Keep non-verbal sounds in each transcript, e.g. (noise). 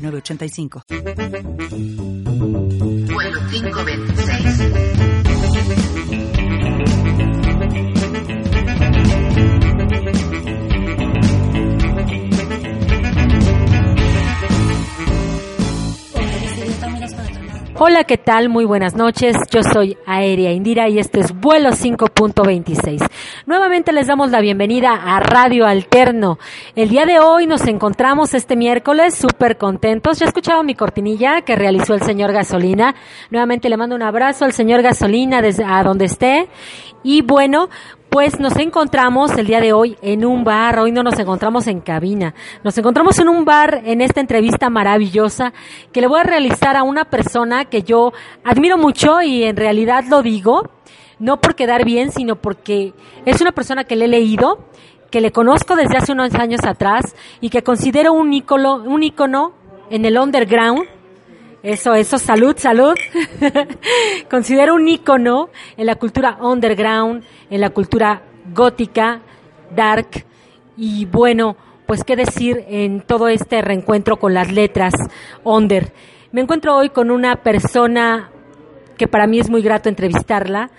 5985. 4526. Hola, ¿qué tal? Muy buenas noches. Yo soy Aérea Indira y este es vuelo 5.26. Nuevamente les damos la bienvenida a Radio Alterno. El día de hoy nos encontramos este miércoles súper contentos. Ya escuchado mi cortinilla que realizó el señor Gasolina. Nuevamente le mando un abrazo al señor Gasolina desde a donde esté. Y bueno, pues nos encontramos el día de hoy en un bar, hoy no nos encontramos en cabina, nos encontramos en un bar en esta entrevista maravillosa que le voy a realizar a una persona que yo admiro mucho y en realidad lo digo, no por quedar bien, sino porque es una persona que le he leído, que le conozco desde hace unos años atrás y que considero un ícono, un ícono en el underground eso, eso, salud, salud. (laughs) Considero un ícono en la cultura underground, en la cultura gótica, dark, y bueno, pues qué decir en todo este reencuentro con las letras under. Me encuentro hoy con una persona que para mí es muy grato entrevistarla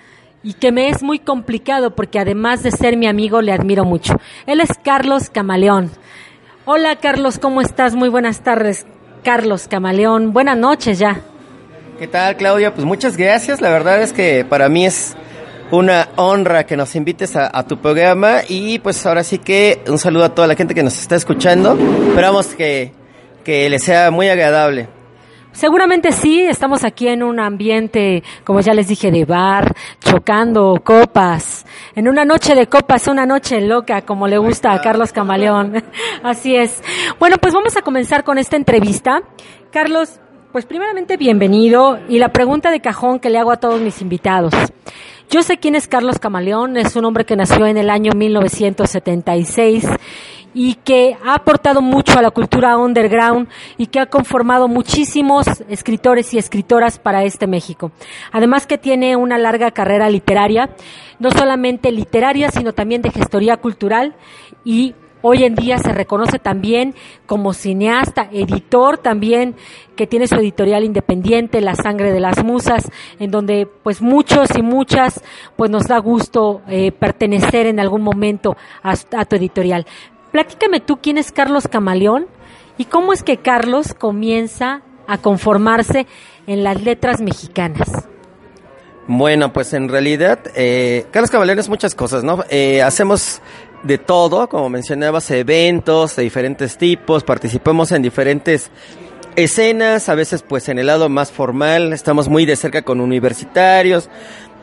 y que me es muy complicado porque además de ser mi amigo le admiro mucho. Él es Carlos Camaleón. Hola Carlos, ¿cómo estás? Muy buenas tardes. Carlos Camaleón. Buenas noches ya. ¿Qué tal, Claudia? Pues muchas gracias. La verdad es que para mí es una honra que nos invites a, tu programa y pues ahora sí que un saludo a toda la gente que nos está escuchando. Esperamos que, que les sea muy agradable. Seguramente sí, estamos aquí en un ambiente, como ya les dije, de bar, chocando copas, en una noche de copas, una noche loca, como le gusta a Carlos Camaleón. (laughs) Así es. Bueno, pues vamos a comenzar con esta entrevista. Carlos, pues primeramente bienvenido y la pregunta de cajón que le hago a todos mis invitados. Yo sé quién es Carlos Camaleón, es un hombre que nació en el año 1976 y que ha aportado mucho a la cultura underground y que ha conformado muchísimos escritores y escritoras para este México. Además que tiene una larga carrera literaria, no solamente literaria, sino también de gestoría cultural y Hoy en día se reconoce también como cineasta, editor también, que tiene su editorial independiente, La Sangre de las Musas, en donde pues muchos y muchas pues nos da gusto eh, pertenecer en algún momento a, tu editorial. Platícame tú quién es Carlos Camaleón y cómo es que Carlos comienza a conformarse en las letras mexicanas. Bueno, pues en realidad, eh, Carlos Camaleón es muchas cosas, ¿no? Eh, hacemos de todo, como mencionabas, eventos de diferentes tipos, participamos en diferentes escenas, a veces pues en el lado más formal, estamos muy de cerca con universitarios,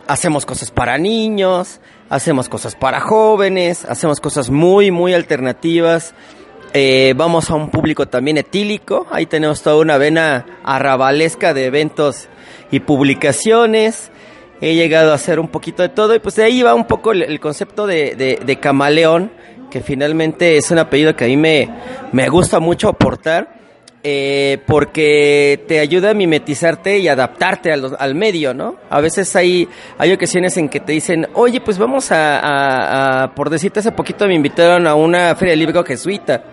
hacemos cosas para niños, hacemos cosas para jóvenes, hacemos cosas muy, muy alternativas. Eh, vamos a un público también etílico, ahí tenemos toda una vena arrabalesca de eventos y publicaciones. He llegado a hacer un poquito de todo y pues de ahí va un poco el, concepto de, de, camaleón, que finalmente es un apellido que a mí me, me gusta mucho aportar eh, porque te ayuda a mimetizarte y adaptarte al, al, medio, ¿no? A veces hay, hay ocasiones en que te dicen, oye, pues vamos a, por decirte hace poquito me invitaron a una feria de libro jesuita.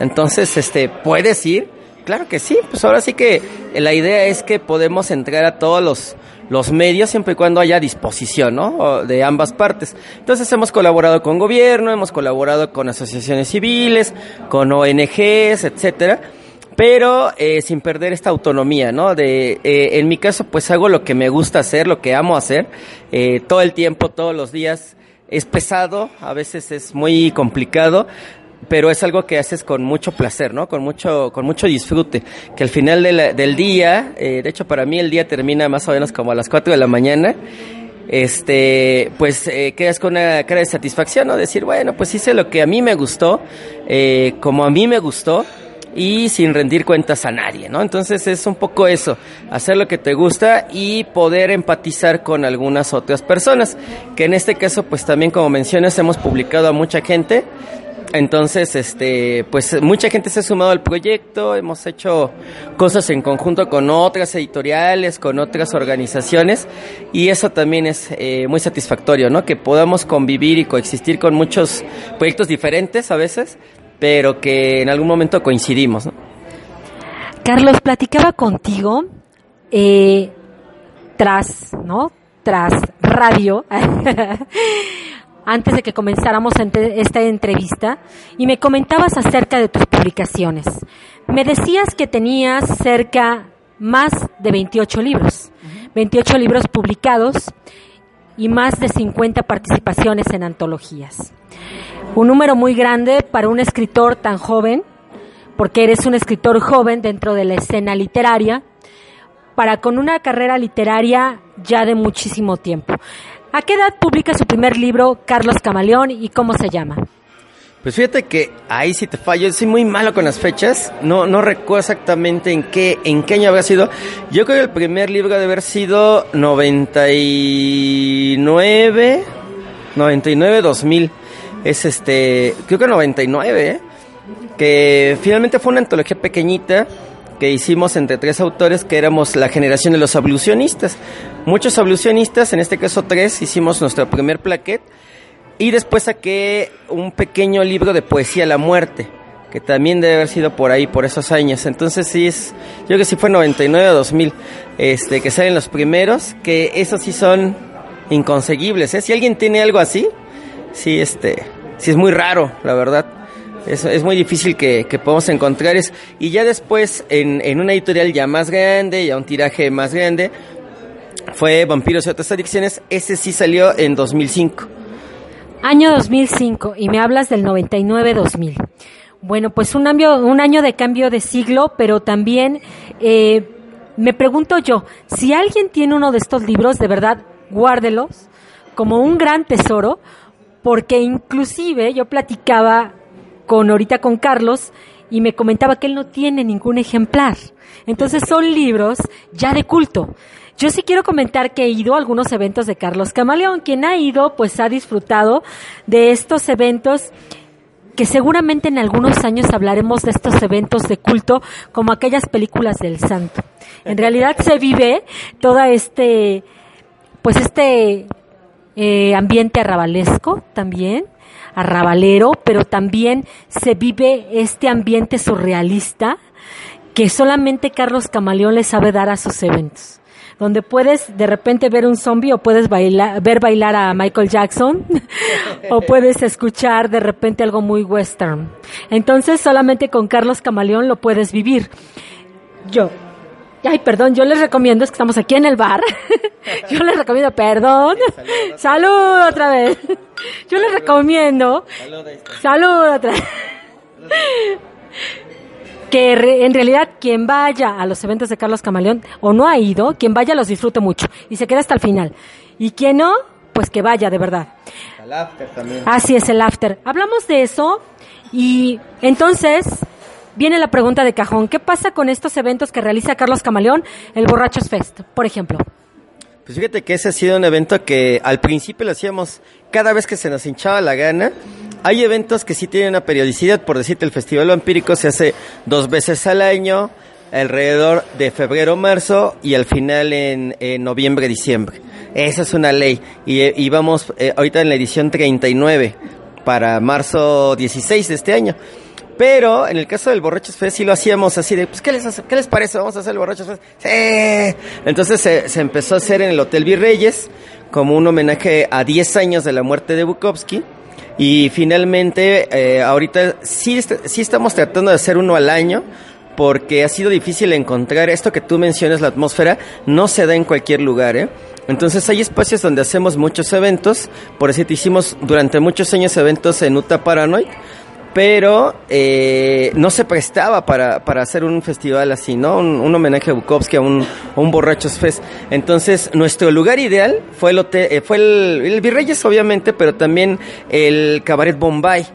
Entonces, este, ¿puedes ir? Claro que sí, pues ahora sí que la idea es que podemos entrar a todos los, los medios siempre y cuando haya disposición, ¿no? De ambas partes. Entonces hemos colaborado con gobierno, hemos colaborado con asociaciones civiles, con ONGs, etcétera pero eh, sin perder esta autonomía, ¿no? De, eh, en mi caso, pues hago lo que me gusta hacer, lo que amo hacer, eh, todo el tiempo, todos los días. Es pesado, a veces es muy complicado, pero es algo que haces con mucho placer, ¿no? Con mucho, con mucho disfrute. Que al final del día, de hecho para mí el día termina más o menos como a las 4 de la mañana, este, pues quedas con una cara de satisfacción, ¿no? Decir, bueno, pues hice lo que a mí me gustó, como a mí me gustó, y sin rendir cuentas a nadie, ¿no? Entonces es un poco eso, hacer lo que te gusta y poder empatizar con algunas otras personas, que en este caso pues también como mencionas hemos publicado a mucha gente, entonces, este, pues mucha gente se ha sumado al proyecto, hemos hecho cosas en conjunto con otras editoriales, con otras organizaciones, y eso también es eh, muy satisfactorio, ¿no? Que podamos convivir y coexistir con muchos proyectos diferentes a veces, pero que en algún momento coincidimos, ¿no? Carlos, platicaba contigo eh, tras, ¿no? Tras radio. (laughs) antes de que comenzáramos esta entrevista y me comentabas acerca de tus publicaciones. Me decías que tenías cerca más de 28 libros, 28 libros publicados y más de 50 participaciones en antologías. Un número muy grande para un escritor tan joven, porque eres un escritor joven dentro de la escena literaria, para con una carrera literaria ya de muchísimo tiempo. ¿A qué edad publica su primer libro Carlos Camaleón y cómo se llama? Pues fíjate que ahí sí te fallo, soy muy malo con las fechas, no, no recuerdo exactamente en qué, en qué año había sido. Yo creo que el primer libro debe haber sido 99, 99, 2000. Es este, creo que 99, ¿eh? que finalmente fue una antología pequeñita que hicimos entre tres autores que éramos la generación de los ablucionistas. Muchos ablucionistas, en este caso tres, hicimos nuestro primer plaquet y después saqué un pequeño libro de poesía La Muerte, que también debe haber sido por ahí, por esos años. Entonces sí es, yo creo que sí fue 99 o 2000, este, que salen los primeros, que esos sí son inconseguibles, ¿eh? Si alguien tiene algo así, sí, este, sí es muy raro, la verdad. Es, es muy difícil que, que podamos encontrar eso. Y ya después, en, en una editorial ya más grande, ya un tiraje más grande, fue Vampiros y otras adicciones. Ese sí salió en 2005. Año 2005, y me hablas del 99-2000. Bueno, pues un año, un año de cambio de siglo, pero también eh, me pregunto yo, si alguien tiene uno de estos libros, de verdad, guárdelos como un gran tesoro, porque inclusive yo platicaba con ahorita con Carlos y me comentaba que él no tiene ningún ejemplar. Entonces son libros ya de culto. Yo sí quiero comentar que he ido a algunos eventos de Carlos Camaleón. Quien ha ido, pues ha disfrutado de estos eventos que seguramente en algunos años hablaremos de estos eventos de culto como aquellas películas del santo. En realidad se vive toda este, pues este eh, ambiente arrabalesco también arrabalero, pero también se vive este ambiente surrealista que solamente Carlos Camaleón le sabe dar a sus eventos. Donde puedes de repente ver un zombie o puedes bailar, ver bailar a Michael Jackson (laughs) o puedes escuchar de repente algo muy western. Entonces solamente con Carlos Camaleón lo puedes vivir. Yo, Ay, perdón, yo les recomiendo, es que estamos aquí en el bar. (laughs) yo les recomiendo, perdón. Salud otra vez. (laughs) Yo les recomiendo. Salud otra vez. (laughs) Que en realidad quien vaya a los eventos de Carlos Camaleón o no ha ido, quien vaya los disfrute mucho y se queda hasta el final. Y quien no, pues que vaya de verdad. El after también. Así es, el after. Hablamos de eso y entonces viene la pregunta de cajón. ¿Qué pasa con estos eventos que realiza Carlos Camaleón, el Borrachos Fest, por ejemplo? Pues fíjate que ese ha sido un evento que al principio lo hacíamos cada vez que se nos hinchaba la gana. Hay eventos que sí tienen una periodicidad, por decirte, el Festival Vampírico se hace dos veces al año, alrededor de febrero, marzo y al final en, noviembre, diciembre. Esa es una ley. Y, vamos eh, ahorita en la edición 39 para marzo 16 de este año. Pero en el caso del Borrachos Fest sí lo hacíamos así de, pues, ¿qué les, ¿qué les parece? Vamos a hacer el Borrachos Fest. Sí. Entonces se, se, empezó a hacer en el Hotel Virreyes como un homenaje a 10 años de la muerte de Bukowski. Y finalmente, eh, ahorita sí, sí estamos tratando de hacer uno al año porque ha sido difícil encontrar esto que tú mencionas, la atmósfera, no se da en cualquier lugar, ¿eh? Entonces hay espacios donde hacemos muchos eventos, por eso hicimos durante muchos años eventos en Utah Paranoid, pero eh, no se prestaba para, para, hacer un festival así, ¿no? Un, homenaje a Bukowski, a un, Borrachos Fest. Entonces, nuestro lugar ideal fue el, hotel, eh, fue el, el Virreyes, obviamente, pero también el Cabaret Bombay.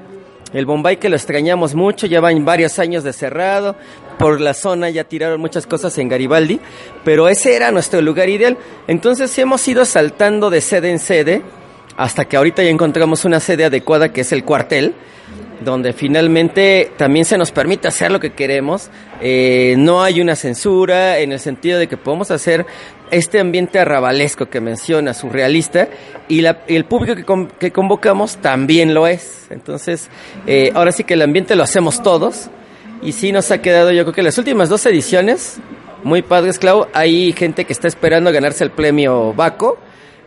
El Bombay que lo extrañamos mucho, ya van varios años de cerrado, por la zona ya tiraron muchas cosas en Garibaldi, pero ese era nuestro lugar ideal. Entonces hemos ido saltando de sede en sede, hasta que ahorita ya encontramos una sede adecuada que es el cuartel, donde finalmente también se nos permite hacer lo que queremos. Eh, no hay una censura en el sentido de que podemos hacer este ambiente arrabalesco que menciona, surrealista, y, la, y el público que, que, convocamos también lo es. Entonces, eh, ahora sí que el ambiente lo hacemos todos, y sí nos ha quedado, yo creo que las últimas dos ediciones, muy padres, Clau, hay gente que está esperando ganarse el premio Baco,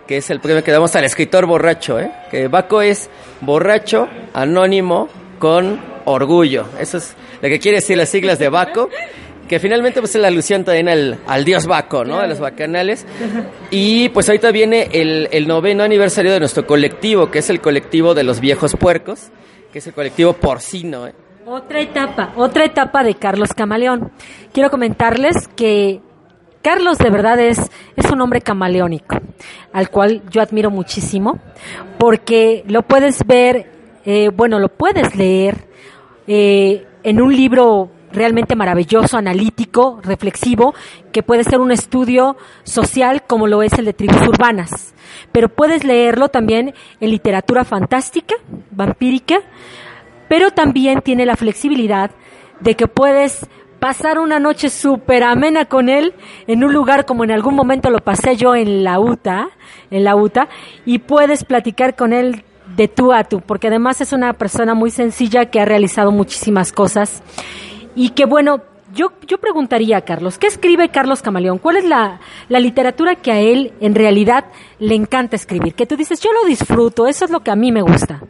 que es el premio que damos al escritor borracho, ¿eh? que Baco es borracho, anónimo, con orgullo. Eso es lo que quiere decir las siglas de Baco, que finalmente pues es la alusión también al, al dios Baco, ¿no? De los bacanales. Y pues ahorita viene el, el noveno aniversario de nuestro colectivo, que es el colectivo de los viejos puercos, que es el colectivo porcino, ¿eh? Otra etapa, otra etapa de Carlos Camaleón. Quiero comentarles que Carlos de verdad es, es un hombre camaleónico, al cual yo admiro muchísimo, porque lo puedes ver eh, bueno, lo puedes leer eh, en un libro realmente maravilloso, analítico, reflexivo, que puede ser un estudio social como lo es el de tribus urbanas. Pero puedes leerlo también en literatura fantástica, vampírica, pero también tiene la flexibilidad de que puedes pasar una noche súper amena con él en un lugar como en algún momento lo pasé yo en la UTA, en la UTA, y puedes platicar con él de tú a tú, porque además es una persona muy sencilla que ha realizado muchísimas cosas y que bueno, yo, yo preguntaría a Carlos, ¿qué escribe Carlos Camaleón? ¿Cuál es la, la, literatura que a él en realidad le encanta escribir? Que tú dices, yo lo disfruto, eso es lo que a mí me gusta.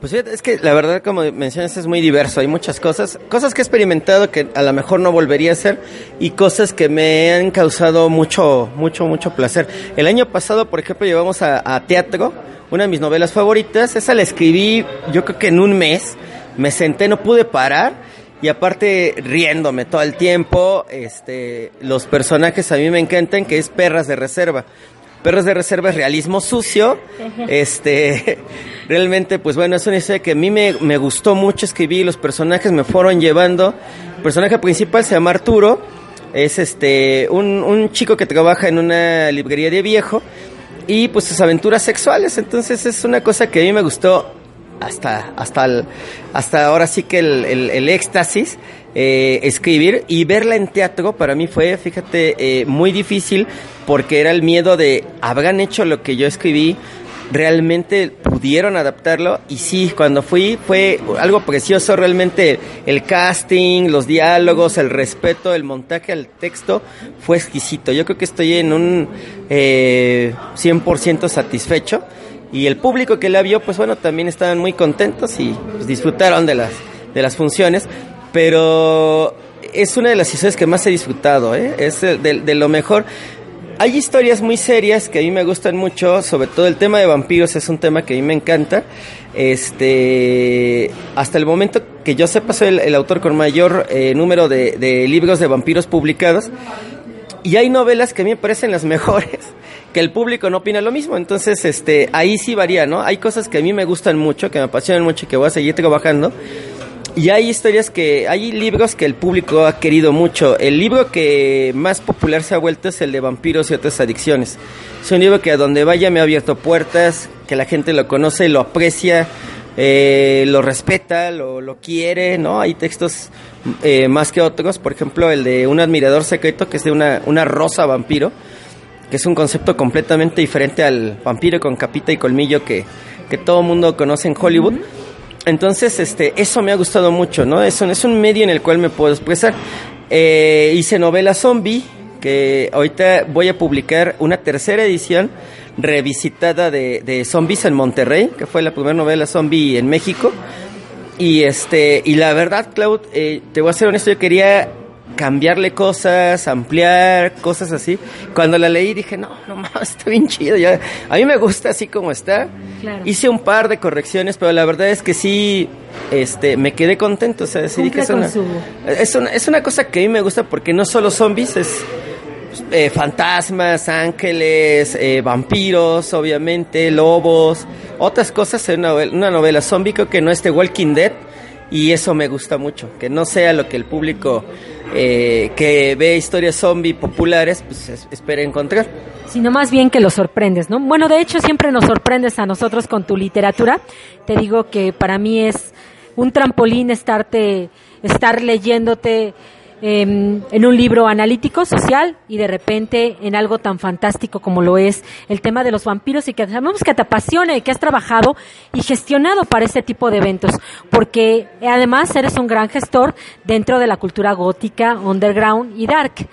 Pues es que la verdad, como mencionas, es muy diverso. Hay muchas cosas, cosas que he experimentado que a lo mejor no volvería a hacer y cosas que me han causado mucho, mucho, mucho placer. El año pasado, por ejemplo, llevamos a, a teatro una de mis novelas favoritas. Esa la escribí yo creo que en un mes. Me senté, no pude parar. Y aparte riéndome todo el tiempo, este, los personajes a mí me encantan, que es Perras de Reserva. Perras de Reserva es realismo sucio. Este, (laughs) realmente, pues bueno, es una historia que a mí me, me gustó mucho escribir. Los personajes me fueron llevando. El personaje principal se llama Arturo. Es este, un, un chico que trabaja en una librería de viejo y pues sus aventuras sexuales. Entonces es una cosa que a mí me gustó hasta, hasta, hasta ahora sí que el, el, éxtasis. Eh, escribir y verla en teatro para mí fue, fíjate, eh, muy difícil porque era el miedo de, ¿habrán hecho lo que yo escribí? Realmente pudieron adaptarlo y sí, cuando fui fue algo precioso realmente el casting, los diálogos, el respeto, el montaje al texto fue exquisito. Yo creo que estoy en un eh, 100% satisfecho y el público que la vio pues bueno también estaban muy contentos y pues, disfrutaron de las, de las funciones, pero es una de las historias que más he disfrutado, ¿eh? es de, de lo mejor hay historias muy serias que a mí me gustan mucho, sobre todo el tema de vampiros es un tema que a mí me encanta. Este, hasta el momento que yo sepa soy el, autor con mayor eh, número de, libros de vampiros publicados. Y hay novelas que a mí me parecen las (laughs) mejores, que el público no opina lo mismo. Entonces, este, ahí sí varía, ¿no? Hay cosas que a mí me gustan mucho, que me apasionan mucho y que voy a seguir trabajando. Y hay historias que, hay libros que el público ha querido mucho. El libro que más popular se ha vuelto es el de vampiros y otras adicciones. Es un libro que a donde vaya me ha abierto puertas, que la gente lo conoce, lo aprecia, eh, lo respeta, lo, quiere, ¿no? Hay textos eh, más que otros, por ejemplo el de un admirador secreto que es de una, una rosa vampiro, que es un concepto completamente diferente al vampiro con capita y colmillo que, que todo mundo conoce en Hollywood. Entonces, este, eso me ha gustado mucho, ¿no? Es un, es un medio en el cual me puedo expresar. Eh, hice novela zombie, que ahorita voy a publicar una tercera edición revisitada de, de Zombies en Monterrey, que fue la primera novela zombie en México. Y este, y la verdad, Claude, eh, te voy a ser honesto, yo quería cambiarle cosas, ampliar, cosas así. Cuando la leí dije, no, no (laughs) está bien chido. Ya, a mí me gusta así como está. Hice un par de correcciones, pero la verdad es que sí, este, me quedé contento. O sea, decidí que es una, es una, es una cosa que a mí me gusta porque no solo zombies, es eh, fantasmas, ángeles, eh, vampiros, obviamente, lobos, otras cosas en una, una novela zombie, creo que no es The Walking Dead y eso me gusta mucho, que no sea lo que el público eh, que ve historias zombie populares pues es- espera encontrar. sino más bien que lo sorprendes, ¿no? Bueno, de hecho siempre nos sorprendes a nosotros con tu literatura. Te digo que para mí es un trampolín estarte, estar leyéndote em, en un libro analítico, social, y de repente en algo tan fantástico como lo es el tema de los vampiros y que sabemos que te apasiona y que has trabajado y gestionado para ese tipo de eventos, porque además eres un gran gestor dentro de la cultura gótica, underground y dark.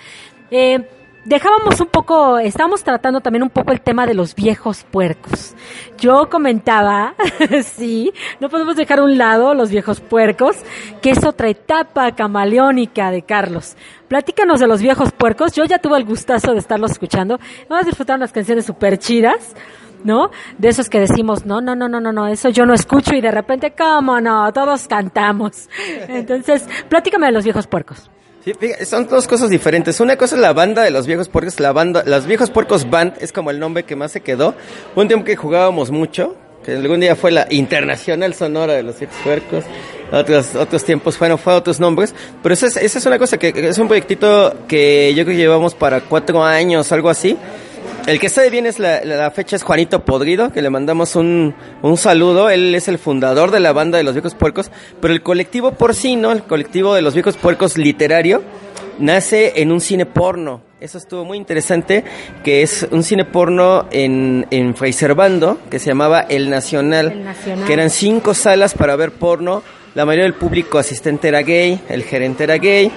Eh, dejábamos un poco, estábamos tratando también un poco el tema de los viejos puercos. Yo comentaba, (laughs) sí, no podemos dejar a un lado los viejos puercos, que es otra etapa camaleónica de Carlos. Platícanos de los viejos puercos. Yo ya tuve el gustazo de estarlos escuchando. Vamos a disfrutar unas canciones súper chidas. ¿No? De esos que decimos, no, no, no, no, no, no, eso yo no escucho y de repente, ¿cómo no? Todos cantamos. (laughs) Entonces, platícame de los viejos puercos. Sí, son dos cosas diferentes. Una cosa es la banda de los viejos puercos, la banda, los viejos puercos band es como el nombre que más se quedó. Un tiempo que jugábamos mucho, que algún día fue la internacional sonora de los viejos puercos. Otros, otros tiempos fueron, fue otros nombres. Pero esa es, esa es una cosa que es un proyectito que yo creo que llevamos para cuatro años, algo así. El que sabe bien es la, fecha es Juanito Podrido, que le mandamos un, un saludo. Él es el fundador de la banda de los viejos puercos, pero el colectivo porcino, el colectivo de los viejos puercos literario, nace en un cine porno. Eso estuvo muy interesante, que es un cine porno en, en Servando, que se llamaba El Nacional, El Nacional. que eran cinco salas para ver porno. La mayoría del público asistente era gay, el gerente era gay.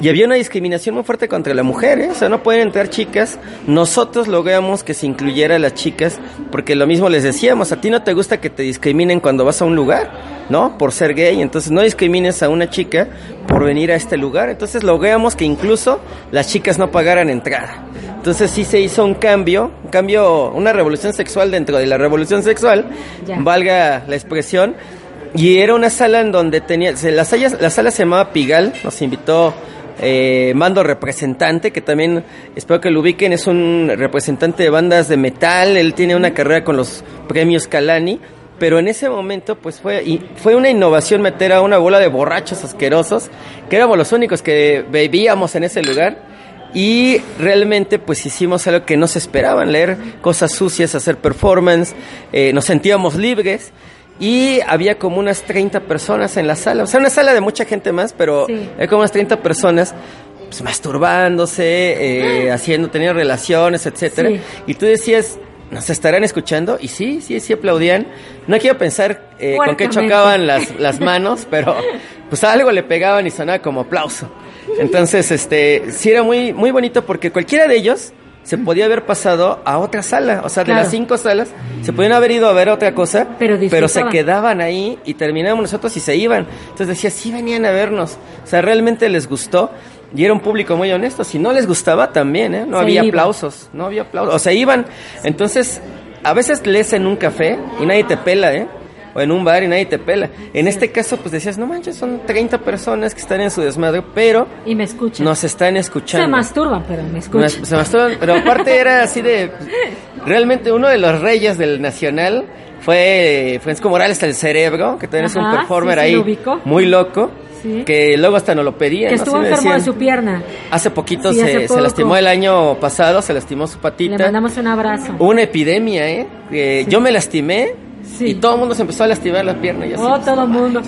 Y había una discriminación muy fuerte contra la mujer, ¿eh? o sea, no pueden entrar chicas. Nosotros logramos que se incluyera a las chicas, porque lo mismo les decíamos, a ti no te gusta que te discriminen cuando vas a un lugar, ¿no? Por ser gay, entonces no discrimines a una chica por venir a este lugar. Entonces logramos que incluso las chicas no pagaran entrada. Entonces sí se hizo un cambio, un cambio, una revolución sexual dentro de la revolución sexual, Ya. valga la expresión. Y era una sala en donde tenía, se- la, sala, la sala se llamaba Pigal, nos invitó eh, Mando Representante, que también espero que lo ubiquen, es un representante de bandas de metal, él tiene una carrera con los premios Calani, pero en ese momento pues fue, y fue una innovación meter a una bola de borrachos asquerosos, que éramos los únicos que bebíamos en ese lugar, y realmente pues hicimos algo que no se esperaban, leer cosas sucias, hacer performance, eh, nos sentíamos libres y había como unas 30 personas en la sala, o sea, una sala de mucha gente más, pero Sí. hay como unas 30 personas pues, masturbándose, eh, (gasps) haciendo, teniendo relaciones, etcétera. Sí. Y tú decías, ¿nos estarán escuchando? Y sí, sí, sí aplaudían. No quiero pensar eh, con qué chocaban las, (laughs) las manos, pero pues algo le pegaban y sonaba como aplauso. Entonces, este, sí era muy, muy bonito porque cualquiera de ellos se podía haber pasado a otra sala. O sea, de las cinco salas, se podían haber ido a ver otra cosa, Pero se disfrutaban. quedaban ahí y terminábamos nosotros y se iban. Entonces decía, sí venían a vernos. O sea, realmente les gustó. Y era un público muy honesto. Si no les gustaba, también, ¿eh? No Se había aplausos. No había aplausos. O sea, iban. Entonces, a veces lees en un café y nadie te pela, ¿eh? O en un bar y nadie te pela. En este caso, pues decías, no manches, son 30 personas que están en su desmadre, pero Y me escuchan. nos están escuchando. Se masturban, pero me escuchan. Se masturban, pero aparte era así de... (laughs) Realmente uno de los reyes del Nacional fue Francisco Morales, el cerebro, que también es un performer sí, sí, ahí lo muy loco, Sí. que luego hasta nos lo pedía. que ¿no? estuvo enfermo de su pierna. Hace poquito Sí, se, hace se poco. lastimó el año pasado, se lastimó su Le patita. mandamos un abrazo. Una epidemia, ¿eh? Yo me lastimé Sí. y todo el mundo se empezó a lastimar las piernas. y así, Oh, todo el mundo.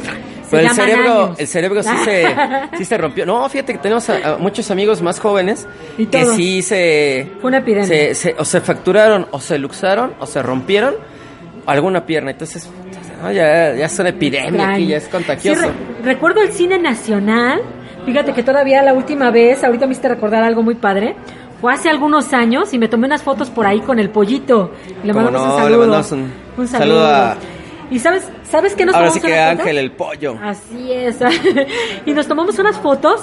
Pero el cerebro, años. el cerebro sí se, (laughs) sí se rompió. No, fíjate que tenemos a, a muchos amigos más jóvenes Y que sí se, Fue una epidemia. se, se- o se fracturaron, o se luxaron, o se rompieron alguna pierna. Entonces, no, ya, ya es una epidemia aquí, ya es contagioso. Sí, re- recuerdo el cine nacional. Fíjate que todavía la última vez, ahorita me hiciste recordar algo muy padre. Fue hace algunos años y me tomé unas fotos por ahí con el pollito. Le ¿Cómo mandamos no? un Le saludo. mandamos un Un saludo a- Y sabes, ¿sabes qué nos Ahora sí que? Ángel el pollo. Así es. (laughs) y nos tomamos unas fotos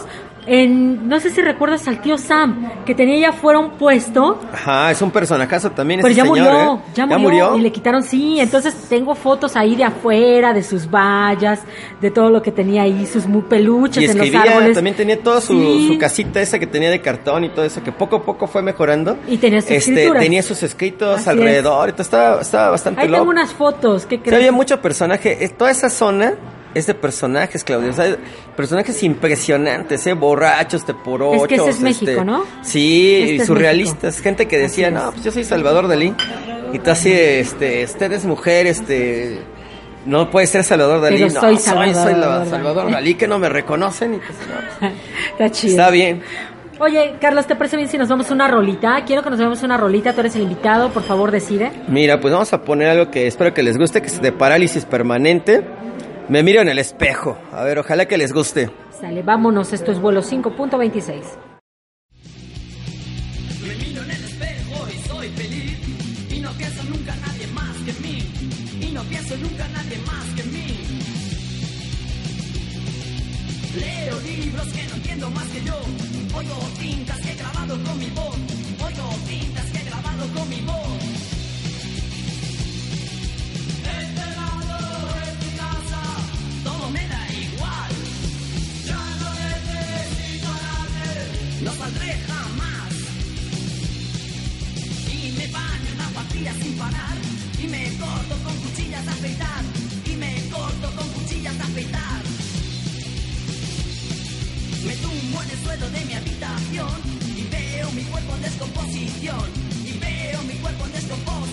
en, no sé si recuerdas al tío Sam, que tenía ya fuera un puesto Ajá, es un personajazo también pero ese ya señor, murió, ¿eh? ya murió, y le quitaron, sí, entonces tengo fotos ahí de afuera, de sus vallas, de todo lo que tenía ahí, sus mu- peluches Y en los escribía, árboles. también tenía toda su, Sí. su casita esa que tenía de cartón y todo eso, que poco a poco fue mejorando. Y tenía sus este, escrituras. Tenía sus escritos Así alrededor, entonces estaba, estaba bastante Ahí loco. tengo unas fotos, ¿qué Sí, crees? había mucho personaje. Eh, Toda esa zona es de personajes, Claudia. O sea, personajes impresionantes, ¿eh? Borrachos, de por ocho. Es que ese es este, México, ¿no? Sí, Este y surrealistas. Gente que decía, no, pues yo soy Salvador Dalí. Y tú así, este, usted es mujer, este... No puede ser Salvador Dalí. Pero no, soy soy, Salvador la- Dalí. Salvador Dalí, que no me reconocen. Y pues, no, (laughs) Está chido. está bien. Oye, Carlos, ¿te parece bien si nos vamos una rolita? Quiero que nos veamos una rolita. Tú eres el invitado, por favor, decide. Mira, pues vamos a poner algo que espero que les guste, que es de parálisis permanente. Me miro en el espejo. A ver, ojalá que les guste. Sale, vámonos. Esto es vuelo 5.26. En el suelo de mi habitación. Y veo mi cuerpo en descomposición. Y veo mi cuerpo en descomposición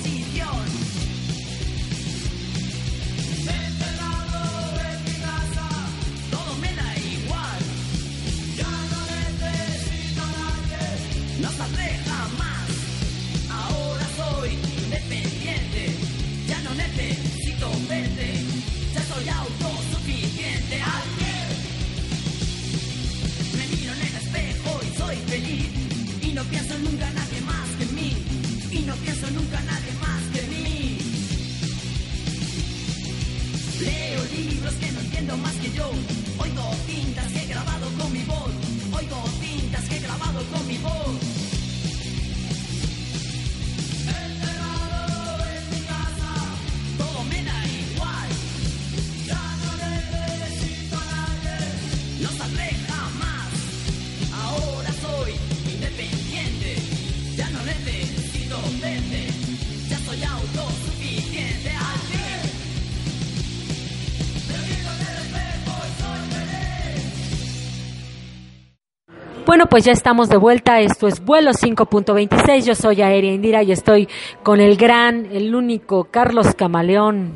pues ya estamos de vuelta. Esto es vuelo 5.26. Yo soy Aérea Indira y estoy con el gran, el único Carlos Camaleón.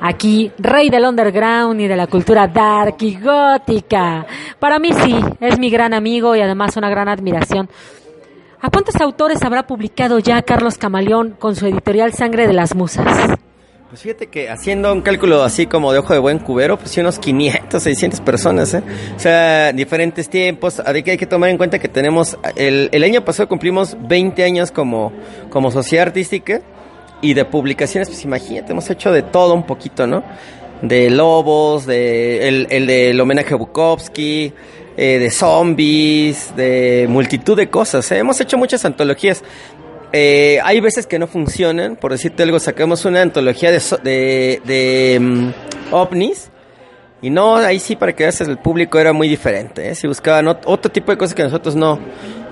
Aquí, rey del underground y de la cultura dark y gótica. Para mí sí, es mi gran amigo y además una gran admiración. ¿A cuántos autores habrá publicado ya Carlos Camaleón con su editorial Sangre de las Musas? Pues fíjate que haciendo un cálculo así como de ojo de buen cubero, pues sí unos 500, 600 personas, ¿eh? O sea, diferentes tiempos. Hay que, hay que tomar en cuenta que tenemos, el, el año pasado cumplimos 20 años como, como sociedad artística y de publicaciones, pues imagínate, hemos hecho de todo un poquito, ¿no? De Lobos, de el, el del homenaje a Bukowski, eh, de zombies, de multitud de cosas. ¿eh? Hemos hecho muchas antologías. Eh, hay veces que no funcionan, por decirte algo, sacamos una antología de, de, mm, ovnis y no, ahí sí para que veas el público era muy diferente, ¿eh? si buscaban ot- otro tipo de cosas que nosotros no,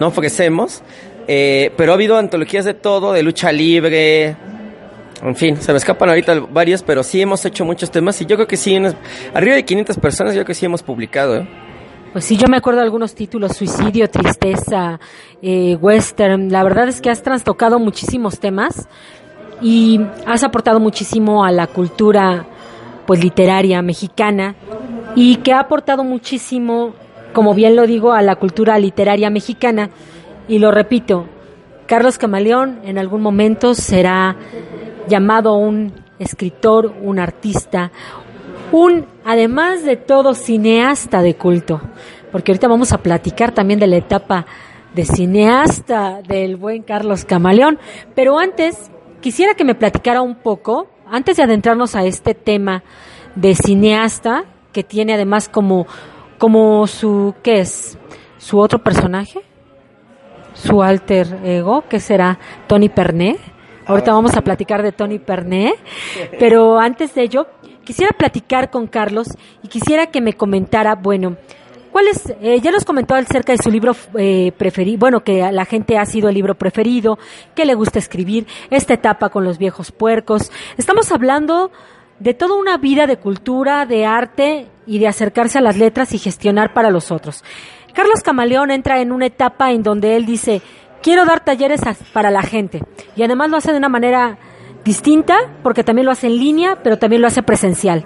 no ofrecemos, Eh, pero ha habido antologías de todo, de lucha libre, en fin, se me escapan ahorita varios, pero sí hemos hecho muchos temas y yo creo que sí, arriba de 500 personas yo creo que sí hemos publicado. ¿eh? Pues sí, yo me acuerdo de algunos títulos, Suicidio, Tristeza, eh, Western. La verdad es que has trastocado muchísimos temas y has aportado muchísimo a la cultura pues literaria mexicana y que ha aportado muchísimo, como bien lo digo, a la cultura literaria mexicana. Y lo repito, Carlos Camaleón en algún momento será llamado un escritor, un artista, un, además de todo, cineasta de culto. Porque ahorita vamos a platicar también de la etapa de cineasta del buen Carlos Camaleón. Pero antes, quisiera que me platicara un poco, antes de adentrarnos a este tema de cineasta, que tiene además como, como su, ¿qué es? ¿Su otro personaje? ¿Su alter ego? ¿Qué será? ¿Tony Pernet? Ahorita vamos a platicar de Tony Pernet, pero antes de ello, quisiera platicar con Carlos y quisiera que me comentara, bueno, ¿cuál es, eh, ya nos comentó acerca de su libro eh, preferido, bueno, que la gente ha sido el libro preferido, que le gusta escribir, esta etapa con los viejos puercos. Estamos hablando de toda una vida de cultura, de arte y de acercarse a las letras y gestionar para los otros. Carlos Camaleón entra en una etapa en donde él dice, quiero dar talleres para la gente. Y además lo hace de una manera distinta, porque también lo hace en línea, pero también lo hace presencial.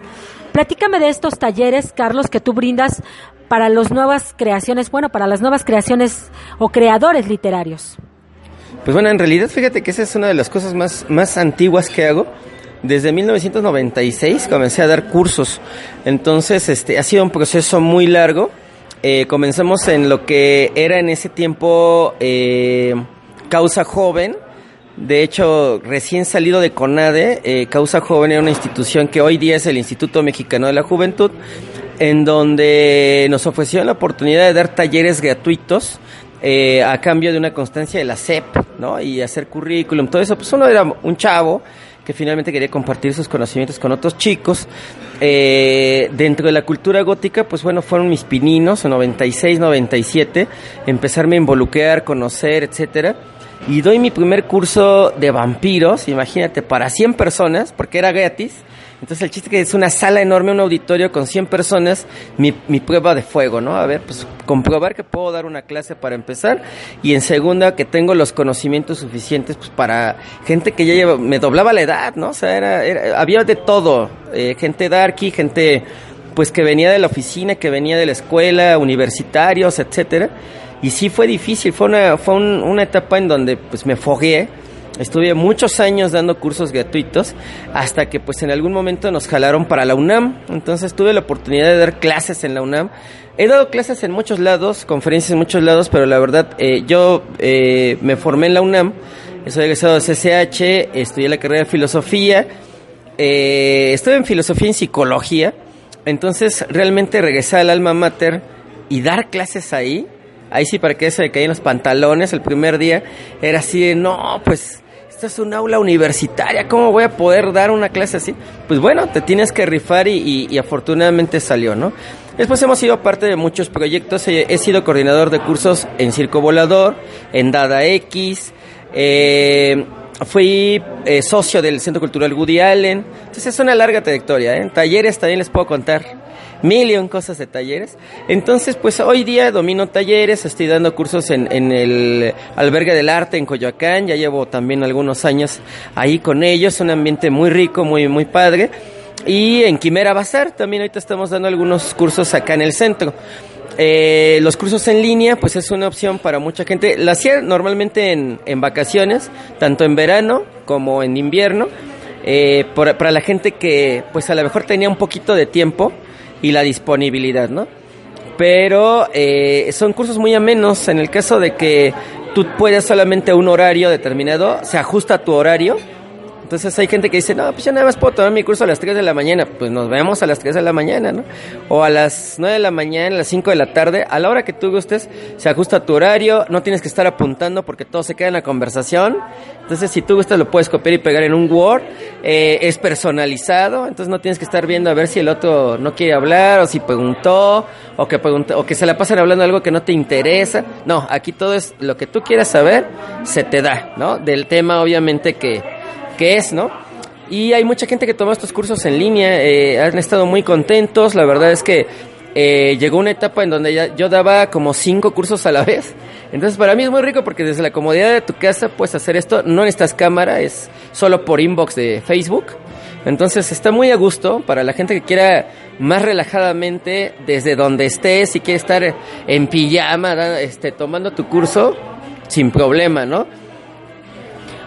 Platícame de estos talleres, Carlos, que tú brindas para las nuevas creaciones, bueno, para las nuevas creaciones o creadores literarios. Pues bueno, en realidad fíjate que esa es una de las cosas más, más antiguas que hago. Desde 1996 comencé a dar cursos. Entonces, este, ha sido un proceso muy largo. Eh, comenzamos en lo que era en ese tiempo eh, Causa Joven. De hecho, recién salido de CONADE, eh, Causa Joven era una institución que hoy día es el Instituto Mexicano de la Juventud, en donde nos ofrecieron la oportunidad de dar talleres gratuitos eh, a cambio de una constancia de la SEP, ¿no? Y hacer currículum, todo eso. Pues uno era un chavo que finalmente quería compartir sus conocimientos con otros chicos. Eh, dentro de la cultura gótica, pues bueno, fueron mis pininos, en 96, 97, empezarme a involucrar, conocer, etcétera. Y doy mi primer curso de vampiros, imagínate, para 100 personas, porque era gratis. Entonces el chiste que es una sala enorme, un auditorio con 100 personas, mi, mi prueba de fuego, ¿no? A ver, pues comprobar que puedo dar una clase para empezar y en segunda que tengo los conocimientos suficientes pues para gente que ya lleva, me doblaba la edad, ¿no? O sea, era, era- había de todo, eh, gente darky, gente pues que venía de la oficina, que venía de la escuela, universitarios, etcétera. Y sí fue difícil, fue una, fue un- una etapa en donde pues me fogué. Estuve muchos años dando cursos gratuitos hasta que pues en algún momento nos jalaron para la UNAM. Entonces tuve la oportunidad de dar clases en la UNAM. He dado clases en muchos lados, conferencias en muchos lados, pero la verdad eh, yo eh, me formé en la UNAM. Soy egresado de CCH, estudié la carrera de filosofía. Eh, estuve en filosofía y psicología. Entonces realmente regresar al alma mater y dar clases ahí, ahí sí para que se me caían los pantalones el primer día, era así de, no, pues esta es un aula universitaria, ¿cómo voy a poder dar una clase así? Pues bueno, te tienes que rifar y, y- y afortunadamente salió, ¿no? Después hemos sido parte de muchos proyectos, he, he sido coordinador de cursos en Circo Volador, en Dada X, eh, fui eh, socio del Centro Cultural Woody Allen. Entonces es una larga trayectoria. ¿eh? Talleres también les puedo contar mil cosas de talleres. Entonces, pues hoy día domino talleres, estoy dando cursos en, en el Albergue del Arte en Coyoacán. Ya llevo también algunos años ahí con ellos. Un ambiente muy rico, muy, muy padre. Y en Quimera Bazar también ahorita estamos dando algunos cursos acá en el centro. Eh, los cursos en línea, pues es una opción para mucha gente. La hacía normalmente en, en vacaciones, tanto en verano como en invierno, eh, por- para la gente que, pues a lo mejor tenía un poquito de tiempo y la disponibilidad, ¿no? Pero eh, son cursos muy amenos. En el caso de que tú puedas solamente un horario determinado, se ajusta a tu horario. Entonces hay gente que dice, no, pues yo nada más puedo tomar mi curso a las 3 de la mañana. Pues nos vemos a las 3 de la mañana, ¿no? O a las 9 de la mañana, a las 5 de la tarde, a la hora que tú gustes, se ajusta tu horario, no tienes que estar apuntando porque todo se queda en la conversación. Entonces si tú gustas lo puedes copiar y pegar en un Word, Eh, es personalizado, entonces no tienes que estar viendo a ver si el otro no quiere hablar o si preguntó o que, preguntó, o que se la pasan hablando algo que no te interesa. No, aquí todo es lo que tú quieras saber, se te da, ¿no? Del tema obviamente que que es, ¿no? Y hay mucha gente que toma estos cursos en línea, eh, han estado muy contentos, la verdad es que eh, llegó una etapa en donde ya- yo daba como cinco cursos a la (laughs) vez, entonces para mí es muy rico porque desde la comodidad de tu casa puedes hacer esto, no necesitas cámara, es solo por inbox de Facebook, entonces está muy a gusto para la gente que quiera más relajadamente desde donde estés, si quieres estar en pijama, este, tomando tu curso, sin problema, ¿no?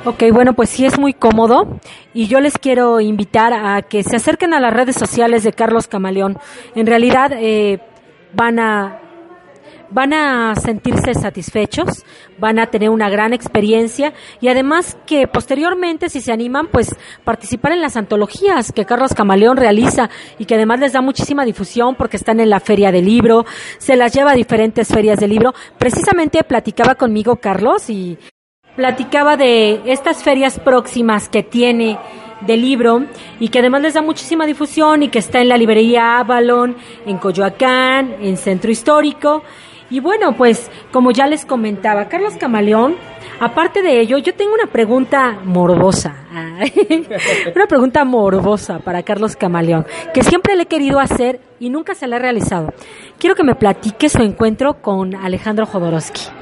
Ok, bueno, pues sí es muy cómodo y yo les quiero invitar a que se acerquen a las redes sociales de Carlos Camaleón. En realidad eh, van a van a sentirse satisfechos, van a tener una gran experiencia y además que posteriormente, si se animan, pues participar en las antologías que Carlos Camaleón realiza y que además les da muchísima difusión porque están en la feria del libro, se las lleva a diferentes ferias del libro. Precisamente platicaba conmigo Carlos y platicaba de estas ferias próximas que tiene de libro y que además les da muchísima difusión y que está en la librería Avalon, en Coyoacán, en Centro Histórico Y bueno, pues como ya les comentaba, Carlos Camaleón, aparte de ello, yo tengo una pregunta morbosa. (laughs) Una pregunta morbosa para Carlos Camaleón, que siempre le he querido hacer y nunca se la he realizado. Quiero que me platique su encuentro con Alejandro Jodorowsky.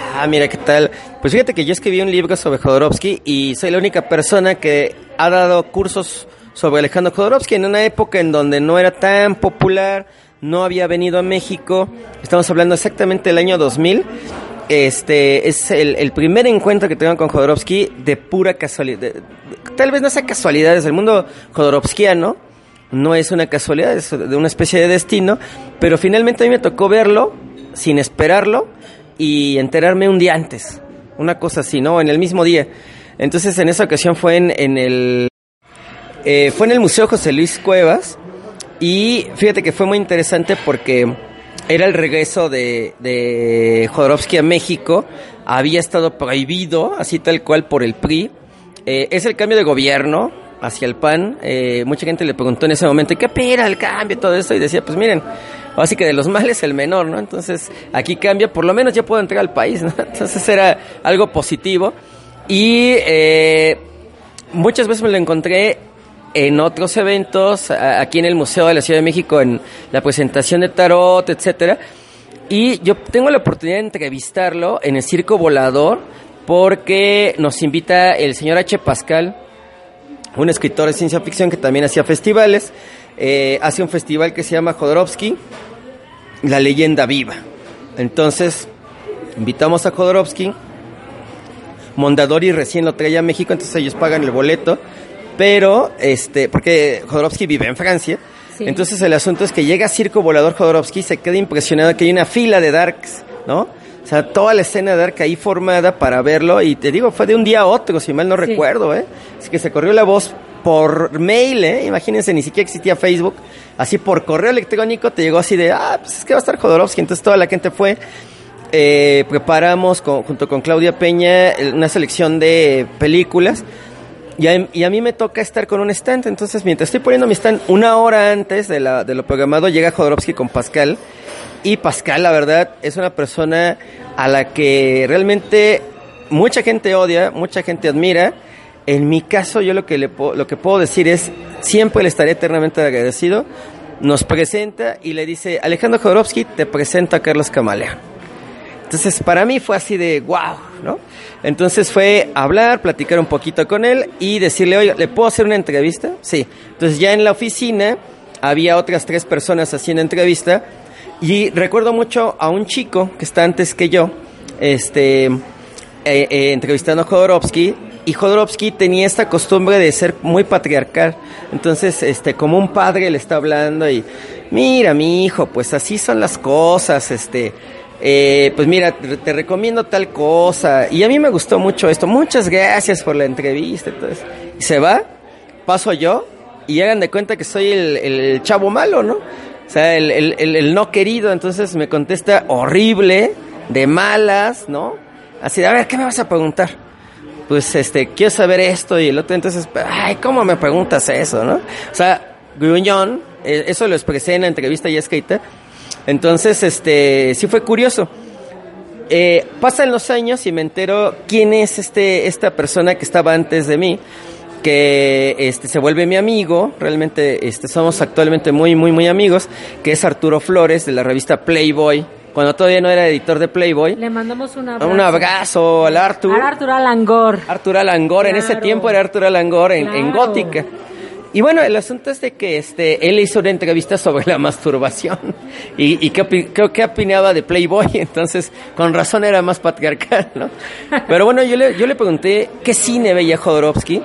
Ah, mira, ¿qué tal? Pues fíjate que yo escribí un libro sobre Jodorowsky y soy la única persona que ha dado cursos sobre Alejandro Jodorowsky en una época en donde no era tan popular, no había venido a México. Estamos hablando exactamente del año 2000. Este es el, el primer encuentro que tengo con Jodorowsky de pura casualidad. de- tal vez no sea casualidad, es el mundo jodorowskiano. No es una casualidad, es de una especie de destino. Pero finalmente a mí me tocó verlo sin esperarlo y enterarme un día antes. Una cosa así, ¿no? En el mismo día. Entonces en esa ocasión fue en, en el eh, fue en el Museo José Luis Cuevas y fíjate que fue muy interesante porque era el regreso de, de Jodorowsky a México, había estado prohibido, así tal cual por el PRI, Eh, es el cambio de gobierno hacia el PAN, Eh, mucha gente le preguntó en ese momento, ¿qué opera el cambio, todo eso? Y decía, pues miren, así que de los males el menor, ¿no? Entonces aquí cambia, por lo menos ya puedo entrar al país, ¿no? (laughs) Entonces era algo positivo y... eh, muchas veces me lo encontré en otros eventos, aquí en el Museo de la Ciudad de México, en la presentación de Tarot, etcétera. Y yo tengo la oportunidad de entrevistarlo en el Circo Volador porque nos invita el señor H. Pascal, un escritor de ciencia ficción que también hacía festivales. Eh, hace un festival que se llama Jodorowsky, La leyenda viva. Entonces, invitamos a Jodorowsky. Mondadori recién lo traía a México, entonces ellos pagan el boleto. Pero, este, porque Jodorowsky vive en Francia. Sí. Entonces el asunto es que llega Circo Volador Jodorowsky, se queda impresionado que hay una fila de Darks, ¿no? O sea, toda la escena de Dark ahí formada para verlo. Y te digo, fue de un día a otro, si mal no Sí. recuerdo, ¿eh? Así que se corrió la voz por mail, ¿eh? Imagínense, ni siquiera existía Facebook. Así por correo electrónico te llegó así de, ah, pues es que va a estar Jodorowsky. Entonces toda la gente fue. Eh, preparamos con- junto con Claudia Peña una selección de películas. Y a, y a mí me toca estar con un stand, entonces mientras estoy poniendo mi stand una hora antes de, la, de lo programado, llega Jodorowsky con Pascal. Y Pascal, la verdad, es una persona a la que realmente mucha gente odia, mucha gente admira. En mi caso, yo lo que, le po- lo que puedo decir es, siempre le estaré eternamente agradecido. Nos presenta y le dice, Alejandro Jodorowsky, te presento a Carlos Camaleón. Entonces, para mí fue así de wow, ¿no? Entonces fue hablar, platicar un poquito con él y decirle, oye, ¿le puedo hacer una entrevista? Sí. Entonces, ya en la oficina había otras tres personas haciendo entrevista y recuerdo mucho a un chico que está antes que yo, este, eh, eh, entrevistando a Jodorowsky y Jodorowsky tenía esta costumbre de ser muy patriarcal. Entonces, este, como un padre le está hablando y, mira, mi hijo, pues así son las cosas, este, eh, pues mira, te, recomiendo tal cosa. Y a mí me gustó mucho esto. Muchas gracias por la entrevista. Entonces, y se va, paso yo y hagan de cuenta que soy el, chavo malo, ¿no? O sea, el, el- no querido. Entonces me contesta horrible, de malas, ¿no? Así a ver, ¿qué me vas a preguntar? Pues, este, quiero saber esto y el otro. Entonces, ay, ¿cómo me preguntas eso, no? O sea, gruñón, eh, eso lo expresé en la entrevista ya escrita. Entonces, este, sí fue curioso. Eh, pasan los años y me entero quién es este, esta persona que estaba antes de mí, que este, se vuelve mi amigo, realmente este, somos actualmente muy, muy, muy amigos, que es Arturo Flores de la revista Playboy, cuando todavía no era editor de Playboy. Le mandamos un abrazo. Un abrazo al Artur. Al Artur Alangor. Artur Alangor, en ese tiempo era Artur Alangor en, en. Gótica. Y bueno, el asunto es de que este, él hizo una entrevista sobre la (laughs) masturbación y, y qué, qué, qué opinaba de Playboy, (laughs) entonces con razón era más patriarcal, ¿no? Pero bueno, yo le, yo le pregunté qué cine veía Jodorowsky.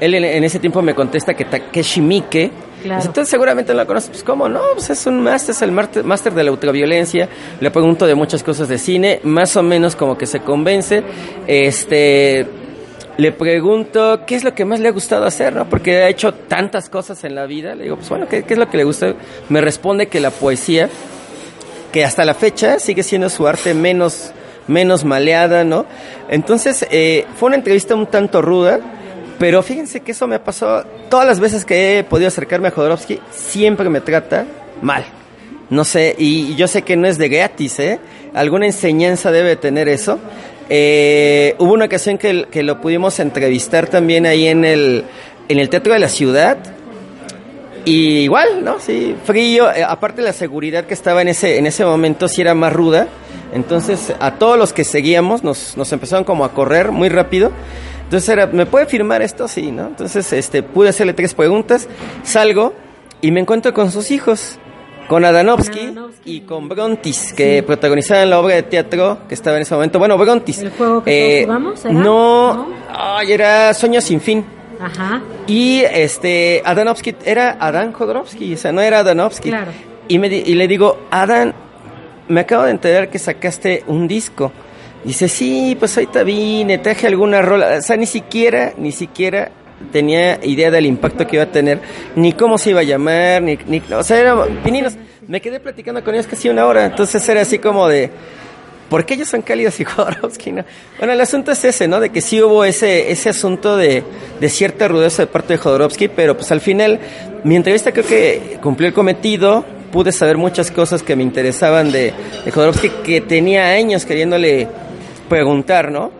Él en, en ese tiempo me contesta que Takeshi Miike. Claro. Entonces seguramente lo conoces, pues cómo no, pues es un máster, es el máster de la ultraviolencia. Le pregunto de muchas cosas de cine, más o menos como que se convence. Este, le pregunto qué es lo que más le ha gustado hacer, ¿no? Porque ha hecho tantas cosas en la vida. Le digo, pues bueno, ¿qué, qué es lo que le gusta? Me responde que la poesía, que hasta la fecha sigue siendo su arte menos, menos maleada, ¿no? Entonces, eh, fue una entrevista un tanto ruda, pero fíjense que eso me pasó todas las veces que he podido acercarme a Jodorowsky, siempre me trata mal. No sé, y yo sé que no es de gratis, ¿eh? Alguna enseñanza debe tener eso. Eh, hubo una ocasión que, que lo pudimos entrevistar también ahí en el, en el Teatro de la Ciudad. Y igual, ¿no? Sí, frío. eh, aparte la seguridad que estaba en ese, en ese momento sí era más ruda. Entonces a todos los que seguíamos nos, nos empezaron como a correr muy rápido. Entonces era, ¿me puede firmar esto? Sí, ¿no? Entonces este, pude hacerle tres preguntas, salgo y me encuentro con sus hijos. Con Adanovsky y con Brontis, que protagonizaban la obra de teatro que estaba en ese momento. Bueno, Brontis. ¿El juego que todos jugamos, era? No, ¿No? ay, era Sueño sin fin. Ajá. Y este, Adanovsky era Adán Jodorowsky, o sea, no era Adanovsky. Claro. Y, me, di- y le digo, Adán, me acabo de enterar que sacaste un disco. Dice, sí, pues ahorita vine, traje alguna rola. O sea, ni siquiera, ni siquiera tenía idea del impacto que iba a tener, ni cómo se iba a llamar, ni, ni o sea, era, pininos. Me quedé platicando con ellos casi una hora, entonces era así como de, ¿Por qué ellos son cálidos y (laughs) Jodorowsky no? Bueno, el asunto es ese, ¿no? De que sí hubo ese, ese asunto de, de cierta rudeza de parte de Jodorowsky, pero pues al final mi entrevista creo que cumplió el cometido, pude saber muchas cosas que me interesaban de, de Jodorowsky, que tenía años queriéndole preguntar, ¿no?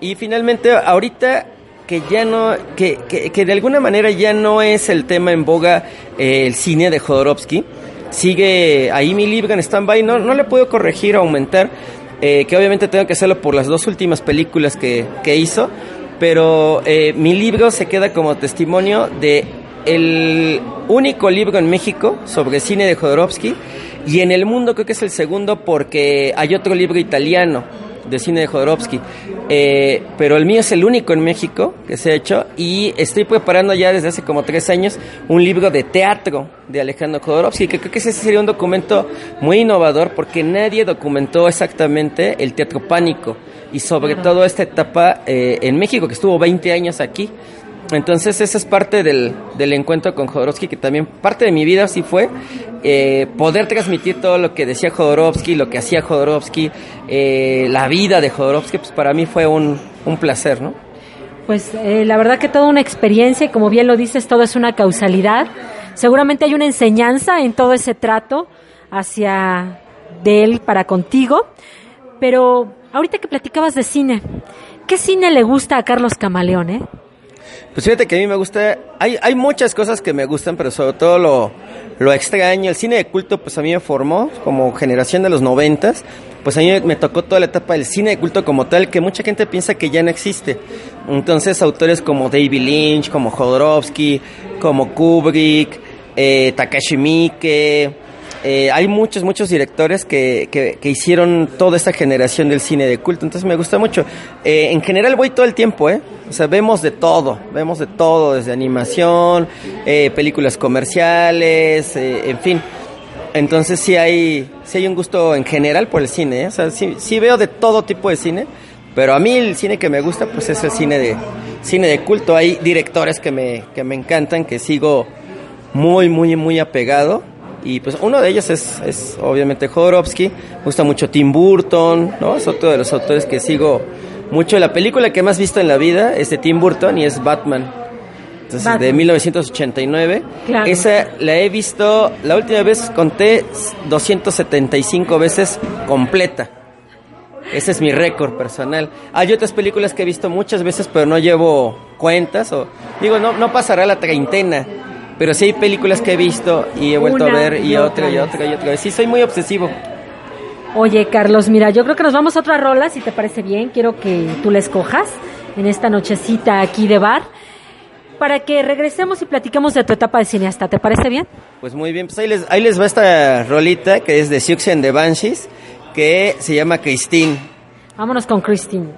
Y finalmente ahorita que ya no, que, que, de alguna manera ya no es el tema en boga eh, el cine de Jodorowsky, sigue ahí mi libro en stand-by, no, no le puedo corregir o aumentar, eh, que obviamente tengo que hacerlo por las dos últimas películas que, que hizo, pero eh, mi libro se queda como testimonio de el único libro en México sobre cine de Jodorowsky y en el mundo creo que es el segundo porque hay otro libro italiano de cine de Jodorowsky, Eh, pero el mío es el único en México que se ha hecho y estoy preparando ya desde hace como tres años un libro de teatro de Alejandro Jodorowsky, que creo que ese sería un documento muy innovador porque nadie documentó exactamente el teatro pánico y sobre todo esta etapa eh, en México, que estuvo 20 años aquí. Entonces esa es parte del, del encuentro con Jodorowsky, que también parte de mi vida sí fue eh, poder transmitir todo lo que decía Jodorowsky, lo que hacía Jodorowsky, eh, la vida de Jodorowsky, pues para mí fue un, un placer, ¿no? Pues eh, la verdad que toda una experiencia, y como bien lo dices, todo es una causalidad. Seguramente hay una enseñanza en todo ese trato hacia de él para contigo. Pero ahorita que platicabas de cine, ¿qué cine le gusta a Carlos Camaleón, eh? Pues fíjate que a mí me gusta, hay, hay muchas cosas que me gustan, pero sobre todo lo, lo extraño. El cine de culto, pues a mí me formó como generación de los noventas. Pues a mí me tocó toda la etapa del cine de culto como tal, que mucha gente piensa que ya no existe. Entonces autores como David Lynch, como Jodorowsky, como Kubrick, eh, Takashi Miike, eh, hay muchos, muchos directores que, que, hicieron toda esta generación del cine de culto, entonces me gusta mucho. Eh, en general voy todo el tiempo, ¿eh? O sea, vemos de todo, vemos de todo, desde animación, eh, películas comerciales, eh, en fin. Entonces sí hay, sí hay un gusto en general por el cine, ¿eh? O sea, sí, sí veo de todo tipo de cine, pero a mí el cine que me gusta pues es el cine de, cine de culto. Hay directores que me, que me encantan, que sigo muy, muy, muy apegado. Y pues uno de ellos es, es obviamente Jodorowsky. Me gusta mucho Tim Burton, ¿no? Es otro de los autores que sigo mucho. La película que más visto en la vida es de Tim Burton y es Batman. Entonces, Batman. de 1989. Claro. Esa la he visto, la última vez conté 275 veces completa. Ese es mi récord personal. Hay otras películas que he visto muchas veces, pero no llevo cuentas. O, digo, no, no pasará la treintena. Pero sí hay películas que he visto y he vuelto Una a ver y, otra y otra otra y otra vez. Sí, soy muy obsesivo. Oye, Carlos, mira, yo creo que nos vamos a otra rola, si te parece bien. Quiero que tú la escojas en esta nochecita aquí de bar para que regresemos y platiquemos de tu etapa de cineasta. ¿Te parece bien? Pues muy bien, pues ahí les, ahí les va esta rolita que es de Siouxsie and the Banshees, que se llama Christine. Vámonos con Christine.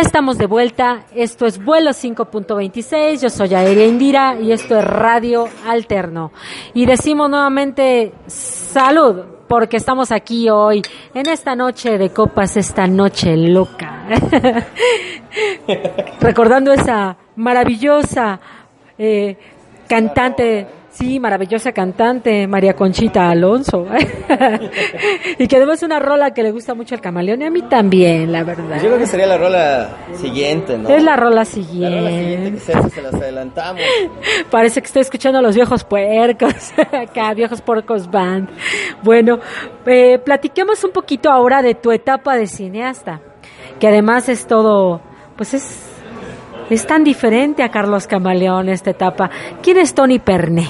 Estamos de vuelta. Esto es vuelo 5.26. Yo soy Aérea Indira y esto es Radio Alterno. Y decimos nuevamente salud porque estamos aquí hoy en esta noche de copas, esta noche loca. (laughs) Recordando esa maravillosa eh, cantante. Sí, maravillosa cantante, María Conchita Alonso. (laughs) y que además es una rola que le gusta mucho al camaleón y a mí también, la verdad. Yo creo que sería la rola siguiente, ¿no? Es la rola La siguiente. rola siguiente que se, se las adelantamos. (laughs) Parece que estoy escuchando a los viejos puercos, (laughs) acá, viejos puercos band. Bueno, eh, platiquemos un poquito ahora de tu etapa de cineasta, que además es todo, pues es, es tan diferente a Carlos Camaleón esta etapa. ¿Quién es Tony Perné?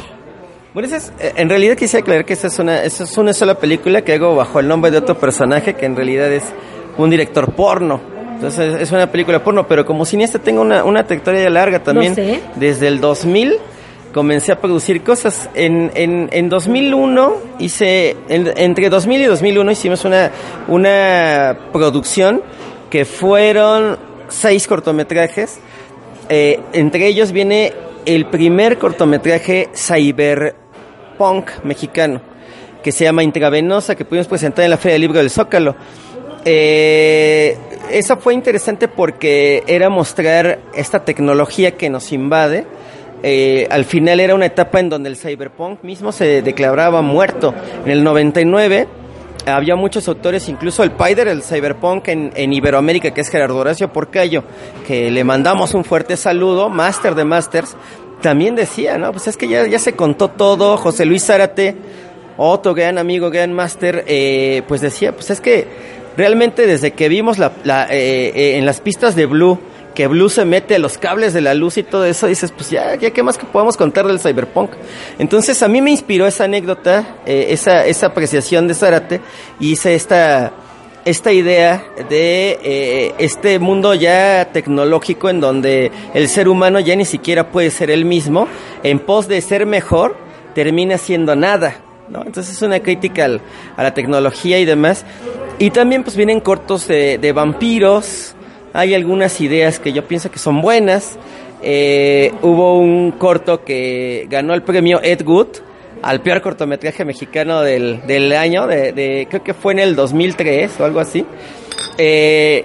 Bueno, es- eh, en realidad quisiera aclarar que esta es, una, esta es una sola película que hago bajo el nombre de otro personaje que en realidad es un director porno. Entonces es una película porno, pero como cineasta tengo una, una trayectoria larga también. sé. Desde el 2000 comencé a producir cosas. En, en, en 2001 hice, en- entre 2000 y 2001 hicimos una, una producción que fueron seis cortometrajes. Eh, entre ellos viene el primer cortometraje cyberpunk mexicano que se llama Intravenosa, que pudimos presentar en la Feria del Libro del Zócalo. Eh, eso fue interesante porque era mostrar esta tecnología que nos invade. Eh, al final era una etapa en donde el cyberpunk mismo se declaraba muerto. En el 99 había muchos autores, incluso el Pider, el cyberpunk en, en Iberoamérica, que es Gerardo Horacio Porcayo, que le mandamos un fuerte saludo, máster de masters, también decía, ¿no? Pues es que ya, ya se contó todo, José Luis Zárate, otro gran amigo, gran máster, eh, pues decía, pues es que realmente desde que vimos la, la, eh, eh, en las pistas de Blue, que Blue se mete a los cables de la luz y todo eso, dices, pues ya, ya qué más que podemos contar del cyberpunk. Entonces a mí me inspiró esa anécdota, eh, esa, esa apreciación de Zárate, y hice esta, esta idea de eh, este mundo ya tecnológico en donde el ser humano ya ni siquiera puede ser el mismo, en pos de ser mejor, termina siendo nada. ¿no? Entonces es una crítica al- a la tecnología y demás. Y también pues vienen cortos de vampiros, hay algunas ideas que yo pienso que son buenas. Eh, hubo un corto que ganó el premio Ed Wood al peor cortometraje mexicano del, del año, de, de- creo que fue en el 2003 o algo así. Eh,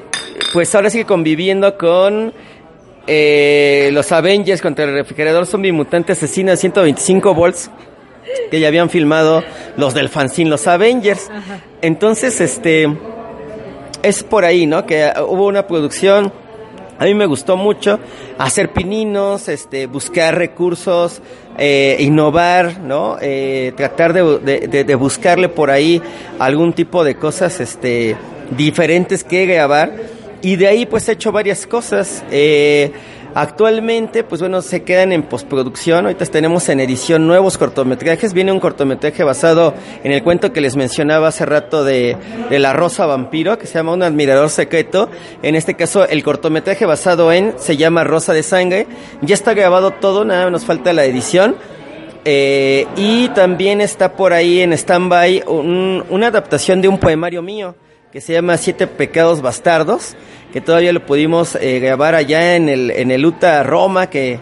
pues ahora sigue conviviendo con eh, los Avengers contra el refrigerador zombie mutante asesino de 125 volts que ya habían filmado los del fanzine Los Avengers. Entonces, este es por ahí, ¿no? Que uh, hubo una producción A mí me gustó mucho hacer pininos, este, buscar recursos, eh, innovar, ¿no? Eh, tratar de- de buscarle por ahí algún tipo de cosas, este, diferentes que grabar. Y de ahí pues he hecho varias cosas. Eh, actualmente, pues bueno, se quedan en postproducción. Ahorita tenemos en edición nuevos cortometrajes. Viene un cortometraje basado en el cuento que les mencionaba hace rato de, de la rosa vampiro, que se llama Un admirador secreto. En este caso, el cortometraje basado en se llama Rosa de Sangre. Ya está grabado todo, nada nos falta la edición. Eh, y también está por ahí en stand-by un- una adaptación de un poemario mío que se llama Siete Pecados Bastardos, que todavía lo pudimos eh, grabar allá en el, en el UTA Roma, que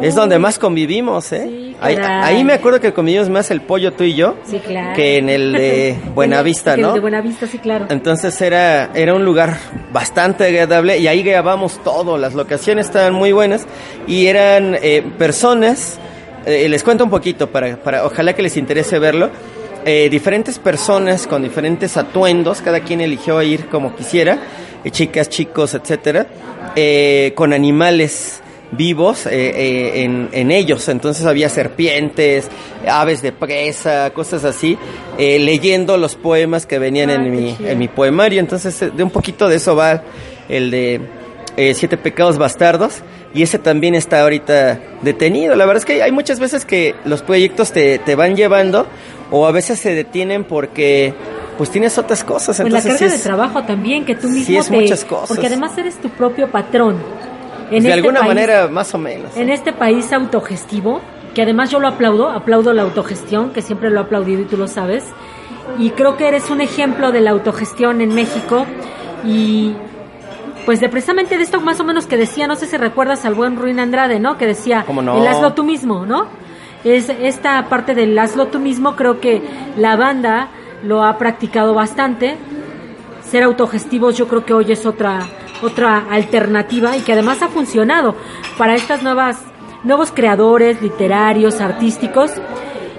es donde más convivimos. ¿eh? Sí, ahí, ahí me acuerdo que convivimos más el pollo tú y yo Sí, claro. que en el de (laughs) Buenavista, en el ¿no? de Buenavista, sí, claro. Entonces era, era un lugar bastante agradable y ahí grabamos todo, las locaciones estaban muy buenas y eran eh, personas, eh, les cuento un poquito para, para ojalá que les interese verlo, eh, diferentes personas con diferentes atuendos, cada quien eligió ir como quisiera, eh, chicas, chicos, etcétera, eh, con animales vivos en, en ellos. Entonces había serpientes, aves de presa, cosas así, leyendo los poemas que venían en, mi, en mi poemario. Entonces, de un poquito de eso va el de eh, Siete Pecados Bastardos. Y ese también está ahorita detenido. La verdad es que hay muchas veces que los proyectos te, te van llevando o a veces se detienen porque pues tienes otras cosas. Pues la carga sí de es- trabajo también, que tú sí mismo es te... muchas cosas. Porque además eres tu propio patrón. En de este alguna país- manera, más o menos. En este país autogestivo, que además yo lo aplaudo, aplaudo la autogestión, que siempre lo he aplaudido y tú lo sabes. Y creo que eres un ejemplo de la autogestión en México. Y pues de precisamente de esto más o menos que decía, no sé si recuerdas al buen Ruin Andrade, ¿no? Que decía, ¿Cómo no? el hazlo tú mismo, ¿no? Es esta parte del hazlo tú mismo, creo que la banda lo ha practicado bastante. Ser autogestivos yo creo que hoy es otra otra alternativa y que además ha funcionado para estas nuevas nuevos creadores literarios artísticos.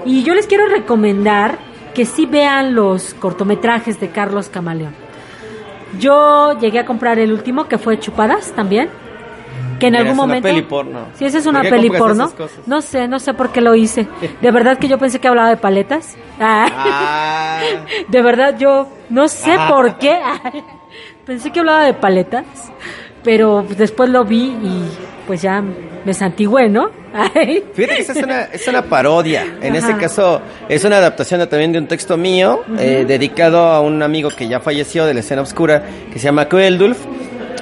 Y yo les quiero recomendar que sí vean los cortometrajes de Carlos Camaleón. Yo llegué a comprar el último que fue Chupadas también que en algún es una momento peli porno. sí esa es ¿Por una peli porno no sé no sé por qué lo hice de verdad que yo pensé que hablaba de paletas Ah. Ah. (laughs) De verdad, yo no sé Ah. por qué. (laughs) Pensé que hablaba de paletas, pero después lo vi y pues ya me santigüé, ¿no? (laughs) Ay. Fíjate que esa es una, es una parodia. En Ajá. este caso, es una adaptación de- también de un texto mío, eh, dedicado a un amigo que ya falleció de la escena oscura, que se llama Kveldulf.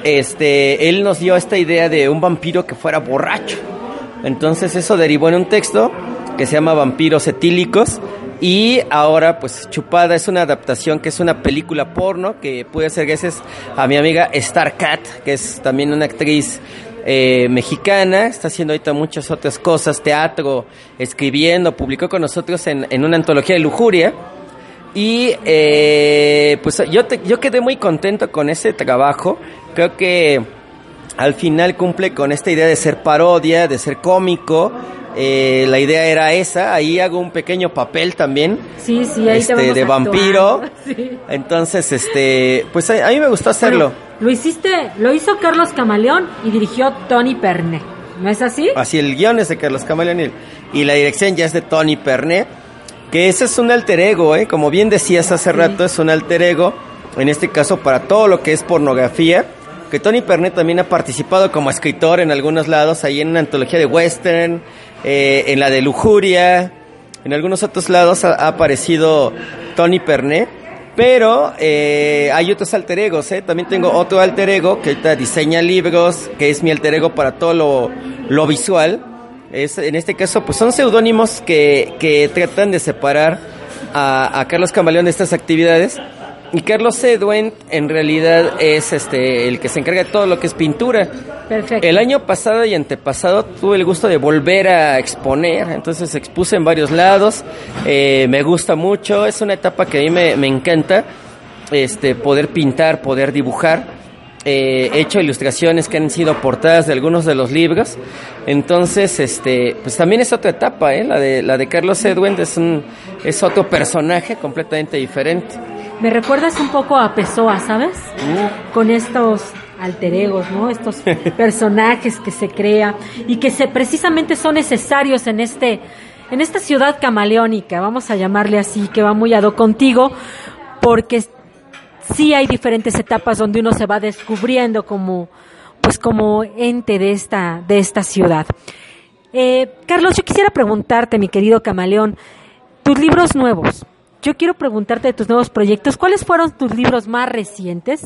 Este, él nos dio esta idea de un vampiro que fuera borracho. Entonces eso derivó en un texto que se llama Vampiros Etílicos. Y ahora, pues, Chupada es una adaptación que es una película porno que pude hacer gracias a mi amiga Star Cat, que es también una actriz eh, mexicana, está haciendo ahorita muchas otras cosas, teatro, escribiendo, publicó con nosotros en, en una antología de lujuria. Y eh, pues yo, te- yo quedé muy contento con ese trabajo. Creo que al final cumple con esta idea de ser parodia, de ser cómico. Eh, la idea era esa. Ahí hago un pequeño papel también. Sí, sí, ahí te este, de vampiro. (laughs) Sí. Entonces, este, pues a, a mí me gustó hacerlo. Lo hiciste, lo hizo Carlos Camaleón y dirigió Tony Perne. ¿No es así? Así el guion es de Carlos Camaleón y, y la dirección ya es de Tony Pernet, que ese es un alter ego, ¿eh? como bien decías hace rato, es un alter ego, en este caso para todo lo que es pornografía, que Tony Pernet también ha participado como escritor en algunos lados, ahí en una antología de western, eh, en la de lujuria, en algunos otros lados ha, ha aparecido Tony Pernet. Pero eh, hay otros alter egos, ¿eh? También tengo otro alter ego que ahorita diseña libros, que es mi alter ego para todo lo, lo visual. Es, en este caso, pues son seudónimos que, que tratan de separar a, a Carlos Camaleón de estas actividades. Y Carlos Edwin en realidad es este el que se encarga de todo lo que es pintura. Perfecto. El año pasado y antepasado tuve el gusto de volver a exponer, entonces expuse en varios lados, eh, me gusta mucho, es una etapa que a mí me, me encanta, este, poder pintar, poder dibujar. Eh, he hecho ilustraciones que han sido portadas de algunos de los libros, entonces, este, pues también es otra etapa, ¿eh? la de la de Carlos Edwin es un es otro personaje completamente diferente. Me recuerdas un poco a Pessoa, ¿sabes? Con estos alter egos, ¿no? Estos (laughs) personajes que se crea y que se precisamente son necesarios en este en esta ciudad camaleónica, vamos a llamarle así, que va muy a do contigo, porque sí hay diferentes etapas donde uno se va descubriendo como pues como ente de esta de esta ciudad. Eh, Carlos, yo quisiera preguntarte, mi querido camaleón, tus libros nuevos. Yo quiero preguntarte de tus nuevos proyectos. ¿Cuáles fueron tus libros más recientes?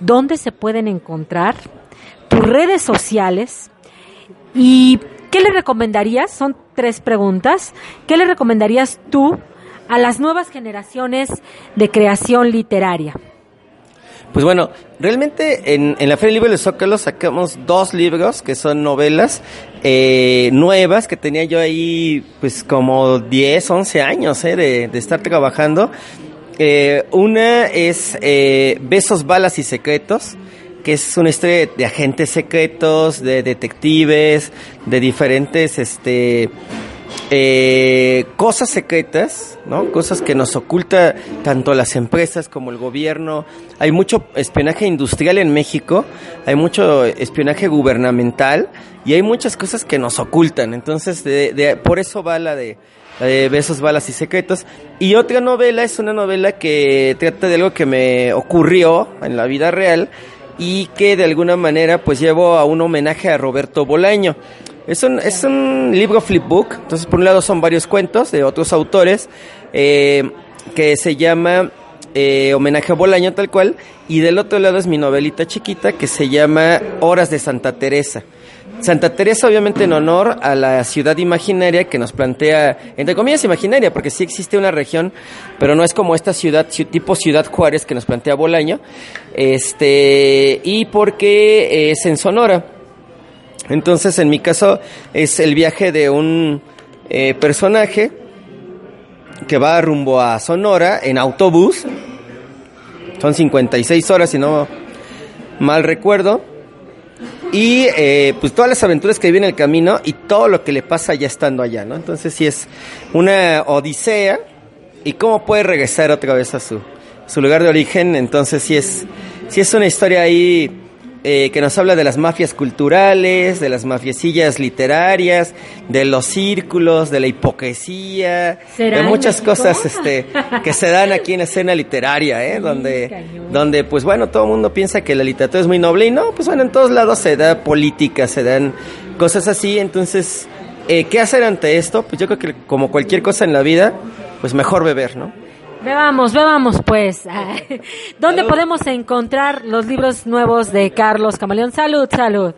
¿Dónde se pueden encontrar? ¿Tus redes sociales? ¿Y qué le recomendarías? Son tres preguntas. ¿Qué le recomendarías tú a las nuevas generaciones de creación literaria? Pues bueno, realmente en, en la Feria del Libro de Zócalo sacamos dos libros que son novelas eh, nuevas que tenía yo ahí pues como 10, 11 años eh, de, de estar trabajando. Eh, una es eh, Besos, Balas y Secretos, que es una historia de agentes secretos, de detectives, de diferentes este, eh, cosas secretas, ¿no? Cosas que nos oculta tanto las empresas como el gobierno. Hay mucho espionaje industrial en México, hay mucho espionaje gubernamental y hay muchas cosas que nos ocultan. Entonces, de, por eso va la de, la de Besos, Balas y Secretos. Y otra novela es una novela que trata de algo que me ocurrió en la vida real y que de alguna manera pues llevo a un homenaje a Roberto Bolaño. Es un, es un libro flipbook, entonces por un lado son varios cuentos de otros autores eh, que se llama eh, Homenaje a Bolaño tal cual y del otro lado es mi novelita chiquita que se llama Horas de Santa Teresa. Santa Teresa obviamente en honor a la ciudad imaginaria que nos plantea, entre comillas imaginaria, porque sí existe una región, pero no es como esta ciudad, ci- tipo Ciudad Juárez que nos plantea Bolaño, este, y porque es en Sonora. Entonces, en mi caso, es el viaje de un eh, personaje que va rumbo a Sonora en autobús. Son 56 horas, si no mal recuerdo. Y eh, pues todas las aventuras que vive en el camino y todo lo que le pasa ya estando allá, ¿no? Entonces sí es una odisea y cómo puede regresar otra vez a su, su lugar de origen. Entonces sí es, sí es una historia ahí eh, que nos habla de las mafias culturales, de las mafiecillas literarias, de los círculos, de la hipocresía, ¿Será de muchas cosas este, que se dan aquí en la escena literaria, ¿eh? Sí, donde, cañón. donde pues bueno, todo el mundo piensa que la literatura es muy noble y no, pues bueno, en todos lados se da política, se dan cosas así, entonces, eh, ¿qué hacer ante esto? Pues yo creo que como cualquier cosa en la vida, pues mejor beber, ¿no? Bebamos, bebamos pues. (laughs) ¿Dónde podemos encontrar los libros nuevos de Carlos Camaleón? Salud, salud.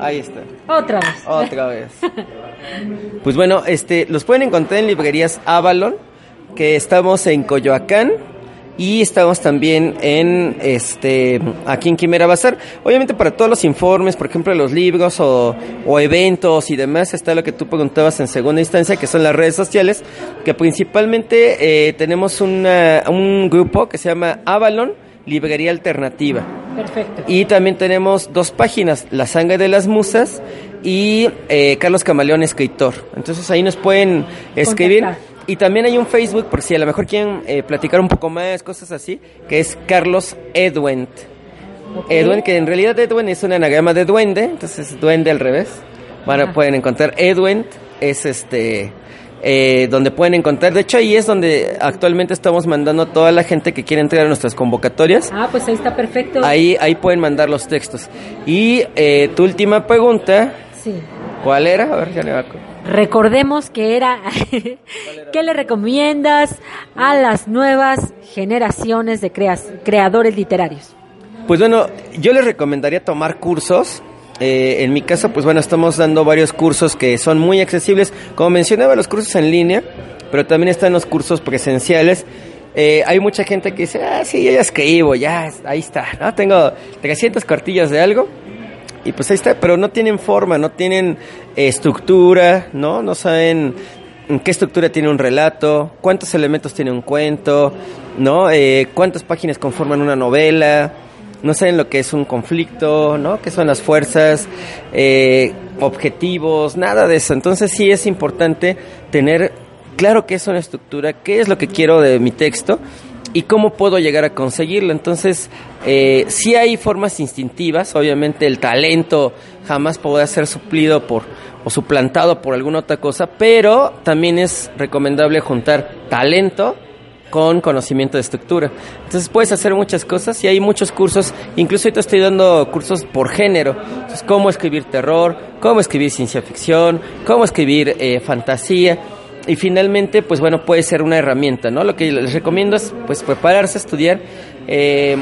Ahí está. Otra vez. Otra vez. Pues bueno, este, los pueden encontrar en librerías Avalon, que estamos en Coyoacán y estamos también en este aquí en Quimera Bazar. Obviamente para todos los informes, por ejemplo, los libros o, o eventos y demás, está lo que tú preguntabas en segunda instancia, que son las redes sociales, que principalmente eh, tenemos una- un grupo que se llama Avalon Librería Alternativa. Perfecto. Y también tenemos dos páginas, La Sangre de las Musas y eh, Carlos Camaleón Escritor. Entonces ahí nos pueden escribir. Contactar. Y también hay un Facebook, por si a lo mejor quieren eh, platicar un poco más, cosas así, que es Carlos Edwent. Ok. Edwin, que en realidad Edwin es un anagrama de duende, entonces duende al revés. Bueno, pueden encontrar Edwin, es este, eh, donde pueden encontrar, de hecho ahí es donde actualmente estamos mandando a toda la gente que quiere entrar a nuestras convocatorias. Ah, pues ahí está perfecto. Ahí, ahí pueden mandar los textos. Y eh, tu última pregunta, Sí. ¿Cuál era? A ver, ya le Recordemos que era, (laughs) ¿qué le recomiendas a las nuevas generaciones de creas- creadores literarios? Pues bueno, yo les recomendaría tomar cursos. Eh, en mi caso, pues bueno, estamos dando varios cursos que son muy accesibles. Como mencionaba, los cursos en línea, pero también están los cursos presenciales. Eh, hay mucha gente que dice, ah, sí, yo ya escribo, ya, ahí está, ¿no? Tengo 300 cartillas de algo. Y pues ahí está, pero no tienen forma, no tienen estructura, ¿no? No saben en qué estructura tiene un relato, cuántos elementos tiene un cuento, ¿no? Eh, cuántas páginas conforman una novela, no saben lo que es un conflicto, ¿no? ¿Qué son las fuerzas, eh, objetivos, nada de eso. Entonces sí es importante tener claro qué es una estructura, qué es lo que quiero de mi texto y cómo puedo llegar a conseguirlo. Entonces, eh, sí hay formas instintivas, obviamente el talento jamás podrá ser suplido por o suplantado por alguna otra cosa, pero también es recomendable juntar talento con conocimiento de estructura. Entonces puedes hacer muchas cosas y hay muchos cursos, incluso ahorita estoy dando cursos por género, Entonces, cómo escribir terror, cómo escribir ciencia ficción, cómo escribir eh, fantasía y finalmente, pues bueno, puede ser una herramienta, ¿no? Lo que les recomiendo es pues prepararse, estudiar. eh,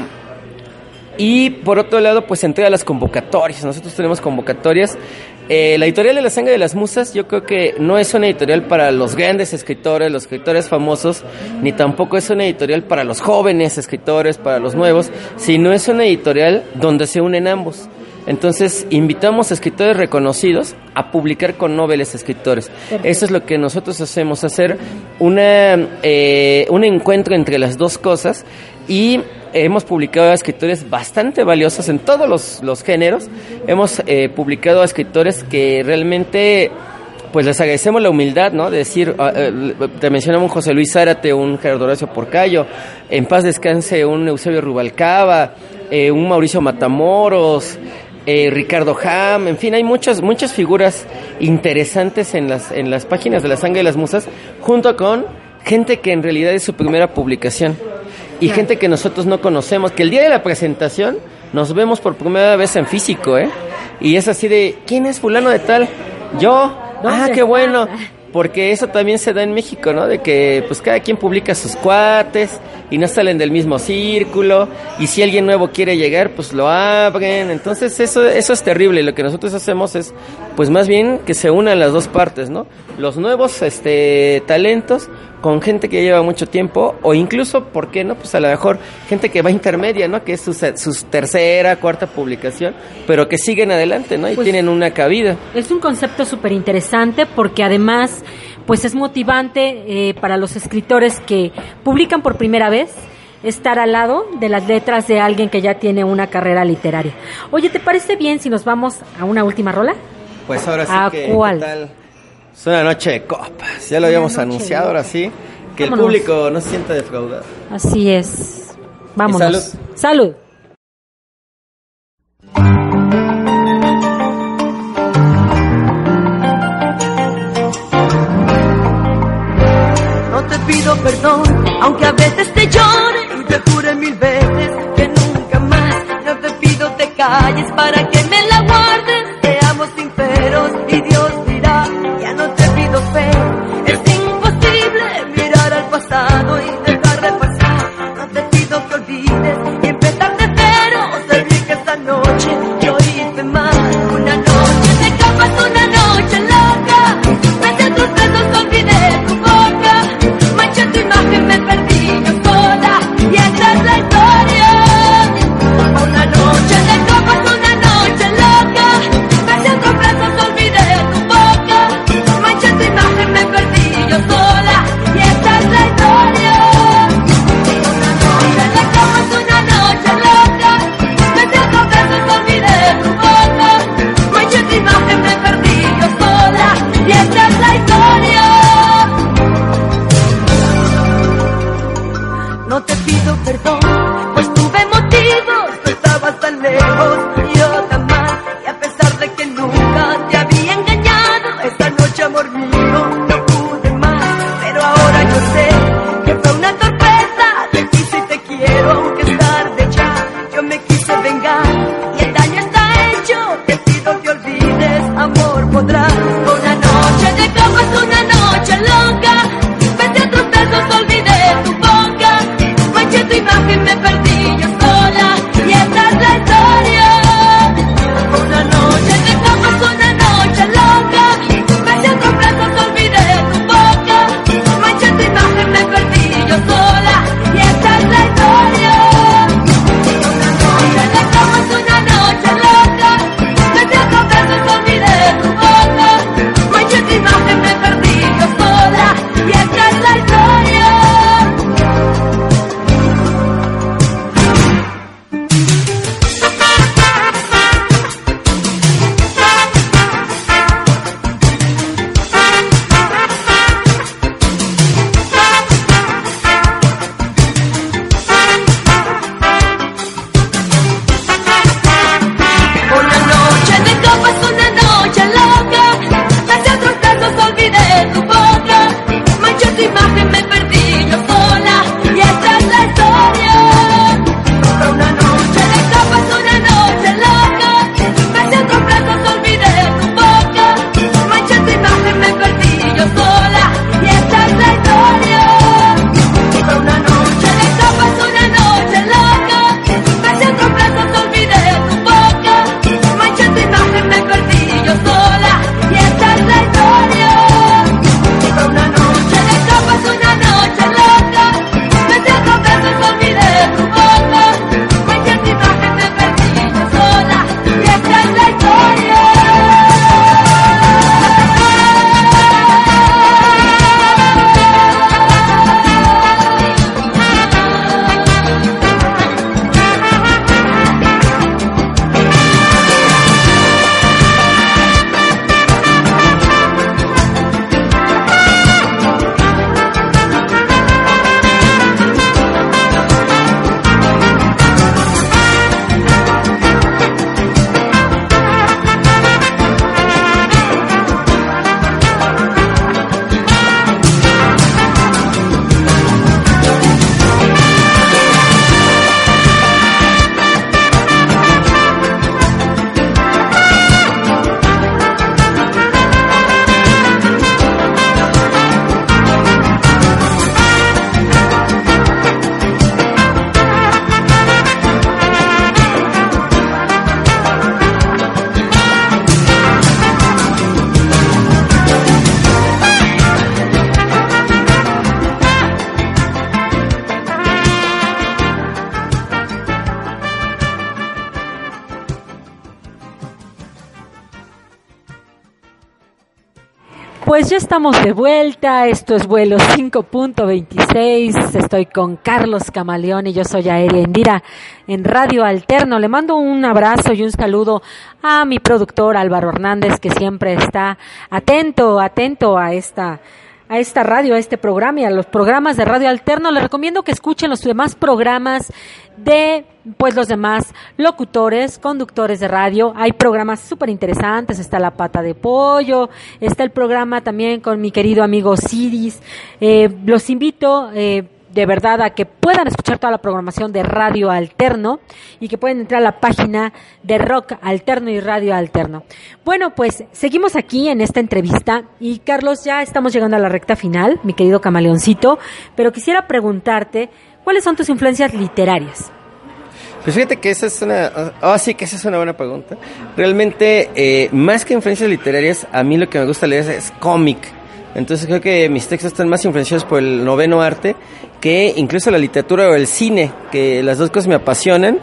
y por otro lado, pues entrega las convocatorias. Nosotros tenemos convocatorias. Eh, la editorial de la sangre de las musas, yo creo que no es una editorial para los grandes escritores, los escritores famosos, ni tampoco es una editorial para los jóvenes escritores, para los nuevos, sino es una editorial donde se unen ambos. Entonces, invitamos a escritores reconocidos a publicar con noveles escritores. Eso es lo que nosotros hacemos, hacer una, eh, un encuentro entre las dos cosas y hemos publicado a escritores bastante valiosos en todos los, los géneros. Hemos eh, publicado a escritores que realmente pues les agradecemos la humildad, ¿no? De decir, ah, eh, te mencionamos un José Luis Zárate, un Gerardo Horacio Porcayo, en paz descanse un Eusebio Rubalcaba, eh, un Mauricio Matamoros, eh, Ricardo Ham, en fin, hay muchas, muchas figuras interesantes en las, en las páginas de la sangre de las musas, junto con gente que en realidad es su primera publicación y gente que nosotros no conocemos, que el día de la presentación nos vemos por primera vez en físico, ¿eh? Y es así de, ¿quién es fulano de tal? Yo. ¿Dónde Ah, qué bueno. Porque eso también se da en México, ¿no? De que pues cada quien publica sus cuates y no salen del mismo círculo y si alguien nuevo quiere llegar, pues lo abren. Entonces eso eso es terrible. Lo que nosotros hacemos es pues más bien que se unan las dos partes, ¿no? Los nuevos este talentos con gente que lleva mucho tiempo o incluso, ¿por qué no? Pues a lo mejor gente que va intermedia, ¿no? Que es su, tercera, cuarta publicación, pero que siguen adelante, ¿no? Y Pues- tienen una cabida. Es un concepto súper interesante porque además pues es motivante eh, para los escritores que publican por primera vez estar al lado de las letras de alguien que ya tiene una carrera literaria. Oye, ¿te parece bien si nos vamos a una última rola? Pues ahora sí ¿A que cuál? ¿qué tal? Es una noche de copas. Ya lo habíamos anunciado, de- ahora sí. Que el público no se sienta defraudado. Así es. Vámonos. salud. Salud. Pido perdón, aunque a veces te llore y te jure mil veces que nunca más. No te pido te calles para que me la guardes. Estamos de vuelta. Esto es vuelo 5.26. Estoy con Carlos Camaleón y yo soy Aérea Indira en Radio Alterno. Le mando un abrazo y un saludo a mi productor Álvaro Hernández que siempre está atento, atento a esta a esta radio, a este programa y a los programas de Radio Alterno. Les recomiendo que escuchen los demás programas de pues los demás locutores, conductores de radio. Hay programas súper interesantes, está La Pata de Pollo, está el programa también con mi querido amigo Ciris. Eh, los invito eh, de verdad a que puedan escuchar toda la programación de Radio Alterno y que pueden entrar a la página de Rock Alterno y Radio Alterno. Bueno, pues seguimos aquí en esta entrevista y Carlos, ya estamos llegando a la recta final, mi querido camaleoncito, pero quisiera preguntarte, ¿cuáles son tus influencias literarias? Pues fíjate que esa es una, ah sí que esa es una buena pregunta. Realmente, eh, más que influencias literarias, a mí lo que me gusta leer es, es cómic. Entonces creo que mis textos están más influenciados por el noveno arte que incluso la literatura o el cine, que las dos cosas me apasionan.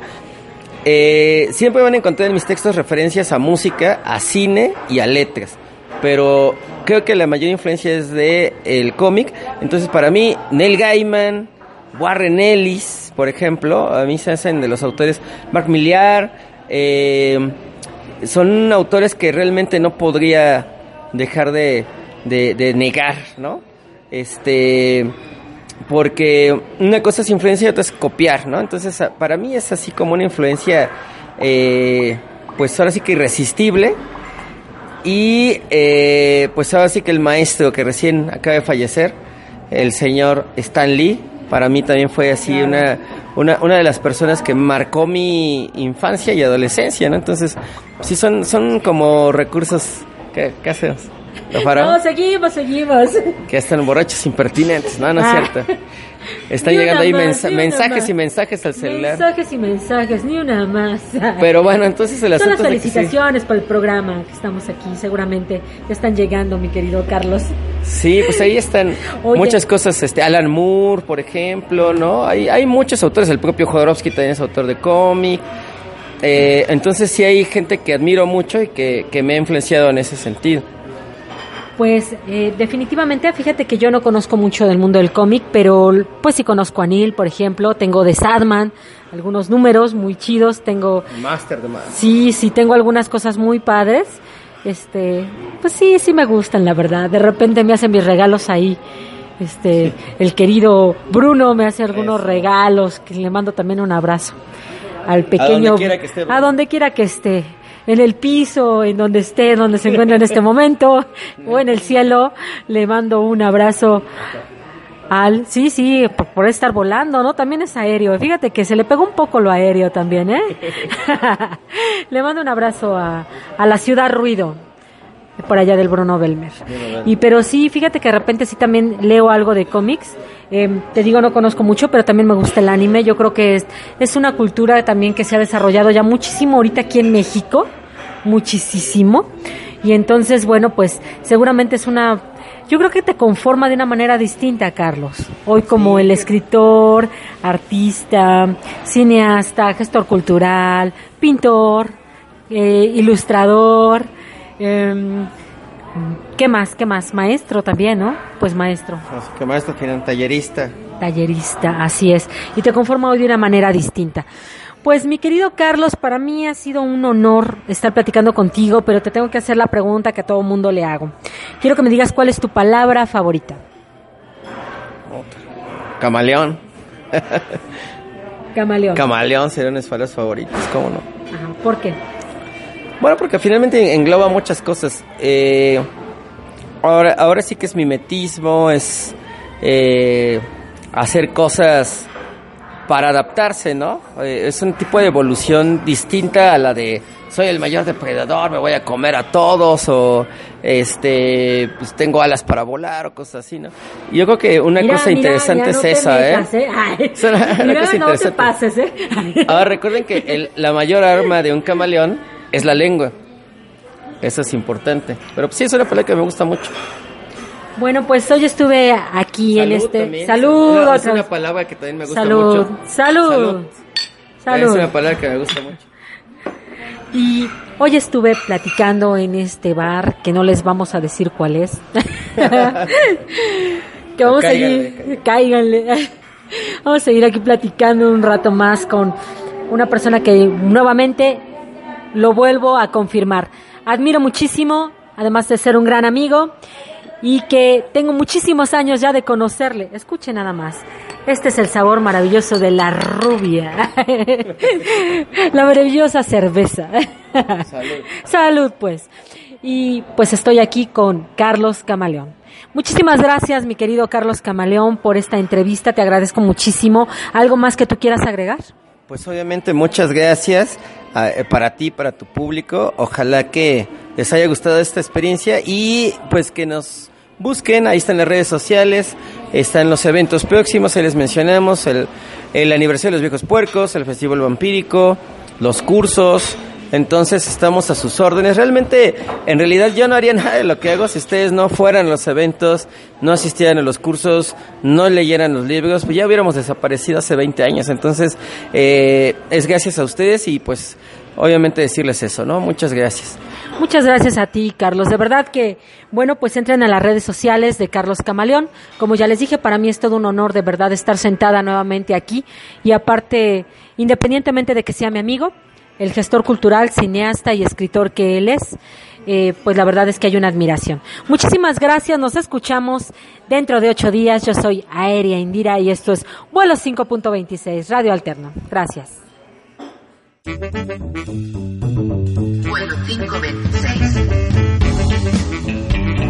Eh, siempre van a encontrar en mis textos referencias a música, a cine y a letras. Pero creo que la mayor influencia es de el cómic. Entonces para mí, Neil Gaiman, Warren Ellis, por ejemplo, a mí se hacen de los autores, Mark Millar, eh, son autores que realmente no podría dejar de, de, negar, ¿no? Este, porque una cosa es influencia y otra es copiar, ¿no? Entonces, para mí es así como una influencia, eh, pues ahora sí que irresistible. Y eh, pues ahora sí que el maestro que recién acaba de fallecer, el señor Stan Lee, para mí también fue así una, una, una de las personas que marcó mi infancia y adolescencia, ¿no? Entonces, sí son, son como recursos, ¿qué, qué hacemos? ¿Lo? No, seguimos, seguimos. Que están borrachos impertinentes, no, no es Ah. cierto. (laughs) Están llegando ahí más, mensa- mensajes y mensajes al celular. Mensajes y mensajes, ni una más. Pero bueno, entonces el Son las es de que sí. felicitaciones por el programa que estamos aquí, seguramente ya están llegando, mi querido Carlos. Sí, pues ahí están (laughs) Oye. muchas cosas, este Alan Moore, por ejemplo, ¿no? Hay, hay muchos autores, el propio Jodorowsky también es autor de cómic. Eh, entonces sí hay gente que admiro mucho y que, que me ha influenciado en ese sentido. Pues eh, definitivamente, fíjate que yo no conozco mucho del mundo del cómic, pero pues sí conozco a Neil, por ejemplo, tengo de Sadman, algunos números muy chidos, tengo Master de más. Sí, sí, tengo algunas cosas muy padres. Este, pues sí, sí me gustan, la verdad. De repente me hacen mis regalos ahí. Este, el querido Bruno me hace algunos Eso. regalos, que le mando también un abrazo al pequeño. quiera que esté, Bruno. A donde quiera que esté. En el piso, en donde esté, donde se encuentre en este momento, o en el cielo, le mando un abrazo al, sí, sí, por, por estar volando, ¿no? También es aéreo. Fíjate que se le pegó un poco lo aéreo también, ¿eh? (laughs) le mando un abrazo a, a la ciudad ruido, por allá del Bruno Belmer. Y pero sí, fíjate que de repente sí también leo algo de cómics. Eh, te digo, no conozco mucho, pero también me gusta el anime. Yo creo que es, es una cultura también que se ha desarrollado ya muchísimo ahorita aquí en México, muchísimo. Y entonces, bueno, pues seguramente es una yo creo que te conforma de una manera distinta, Carlos. Hoy como el escritor, artista, cineasta, gestor cultural, pintor, eh, ilustrador, em, ¿qué más? ¿Qué más? Maestro también, ¿no? Pues maestro, Así que maestro tallerista. tallerista, así es. Y te conforma hoy de una manera distinta. Pues mi querido Carlos, para mí ha sido un honor estar platicando contigo, pero te tengo que hacer la pregunta que a todo mundo le hago. Quiero que me digas cuál es tu palabra favorita. Camaleón. Camaleón. Camaleón sería uno de mis palabras favoritos, ¿cómo no? Ajá, ¿Por qué? Bueno, porque finalmente engloba muchas cosas. Eh, ahora, ahora sí que es mimetismo, es eh, hacer cosas para adaptarse, ¿no? Eh, es un tipo de evolución distinta a la de soy el mayor depredador, me voy a comer a todos o este pues tengo alas para volar o cosas así, ¿no? Yo creo que una Mira, cosa mira, interesante no es te esa, metas, ¿eh? (laughs) Ay, Es una- una cosa no te interesante. pases, ¿eh? Ahora recuerden que el- la mayor arma de un camaleón es la lengua. Eso es importante. Pero sí es una pelea que me gusta mucho. Bueno, pues hoy estuve aquí en este. también. Salud. Es una palabra que también me gusta Salud. mucho. Salud. También Salud. Es una palabra que me gusta mucho. Y hoy estuve platicando en este bar, que no les vamos a decir cuál es. (laughs) que vamos a seguir, cáiganle. Vamos a seguir aquí platicando un rato más con una persona que nuevamente lo vuelvo a confirmar. Admiro muchísimo, además de ser un gran amigo y que tengo muchísimos años ya de conocerle. Escuche nada más. Este es el sabor maravilloso de la rubia. (laughs) la maravillosa cerveza. Salud. (laughs) Salud, pues. Y pues estoy aquí con Carlos Camaleón. Muchísimas gracias, mi querido Carlos Camaleón, por esta entrevista. Te agradezco muchísimo. ¿Algo más que tú quieras agregar? Pues obviamente muchas gracias ah, eh, para ti, para tu público. Ojalá que les haya gustado esta experiencia y pues que nos busquen, ahí están las redes sociales, están los eventos próximos, ahí les mencionamos el, el aniversario de los viejos puercos, el festival vampírico, los cursos. Entonces estamos a sus órdenes. Realmente, en realidad yo no haría (laughs) nada de lo que hago si ustedes no fueran a los eventos, no asistieran a los cursos, no leyeran los libros, pues ya hubiéramos desaparecido hace 20 años. Entonces, eh, es gracias a ustedes y pues obviamente decirles eso, ¿no? Muchas gracias. Muchas gracias a ti, Carlos. De verdad que, bueno, pues entren a las redes sociales de Carlos Camaleón. Como ya les dije, para mí es todo un honor de verdad estar sentada nuevamente aquí. Y aparte, independientemente de que sea mi amigo, el gestor cultural, cineasta y escritor que él es, eh, pues la verdad es que hay una admiración. Muchísimas gracias, nos escuchamos dentro de ocho días. Yo soy Aérea Indira y esto es Vuelo 5.26, Radio Alterno. Gracias. Vuelo 526.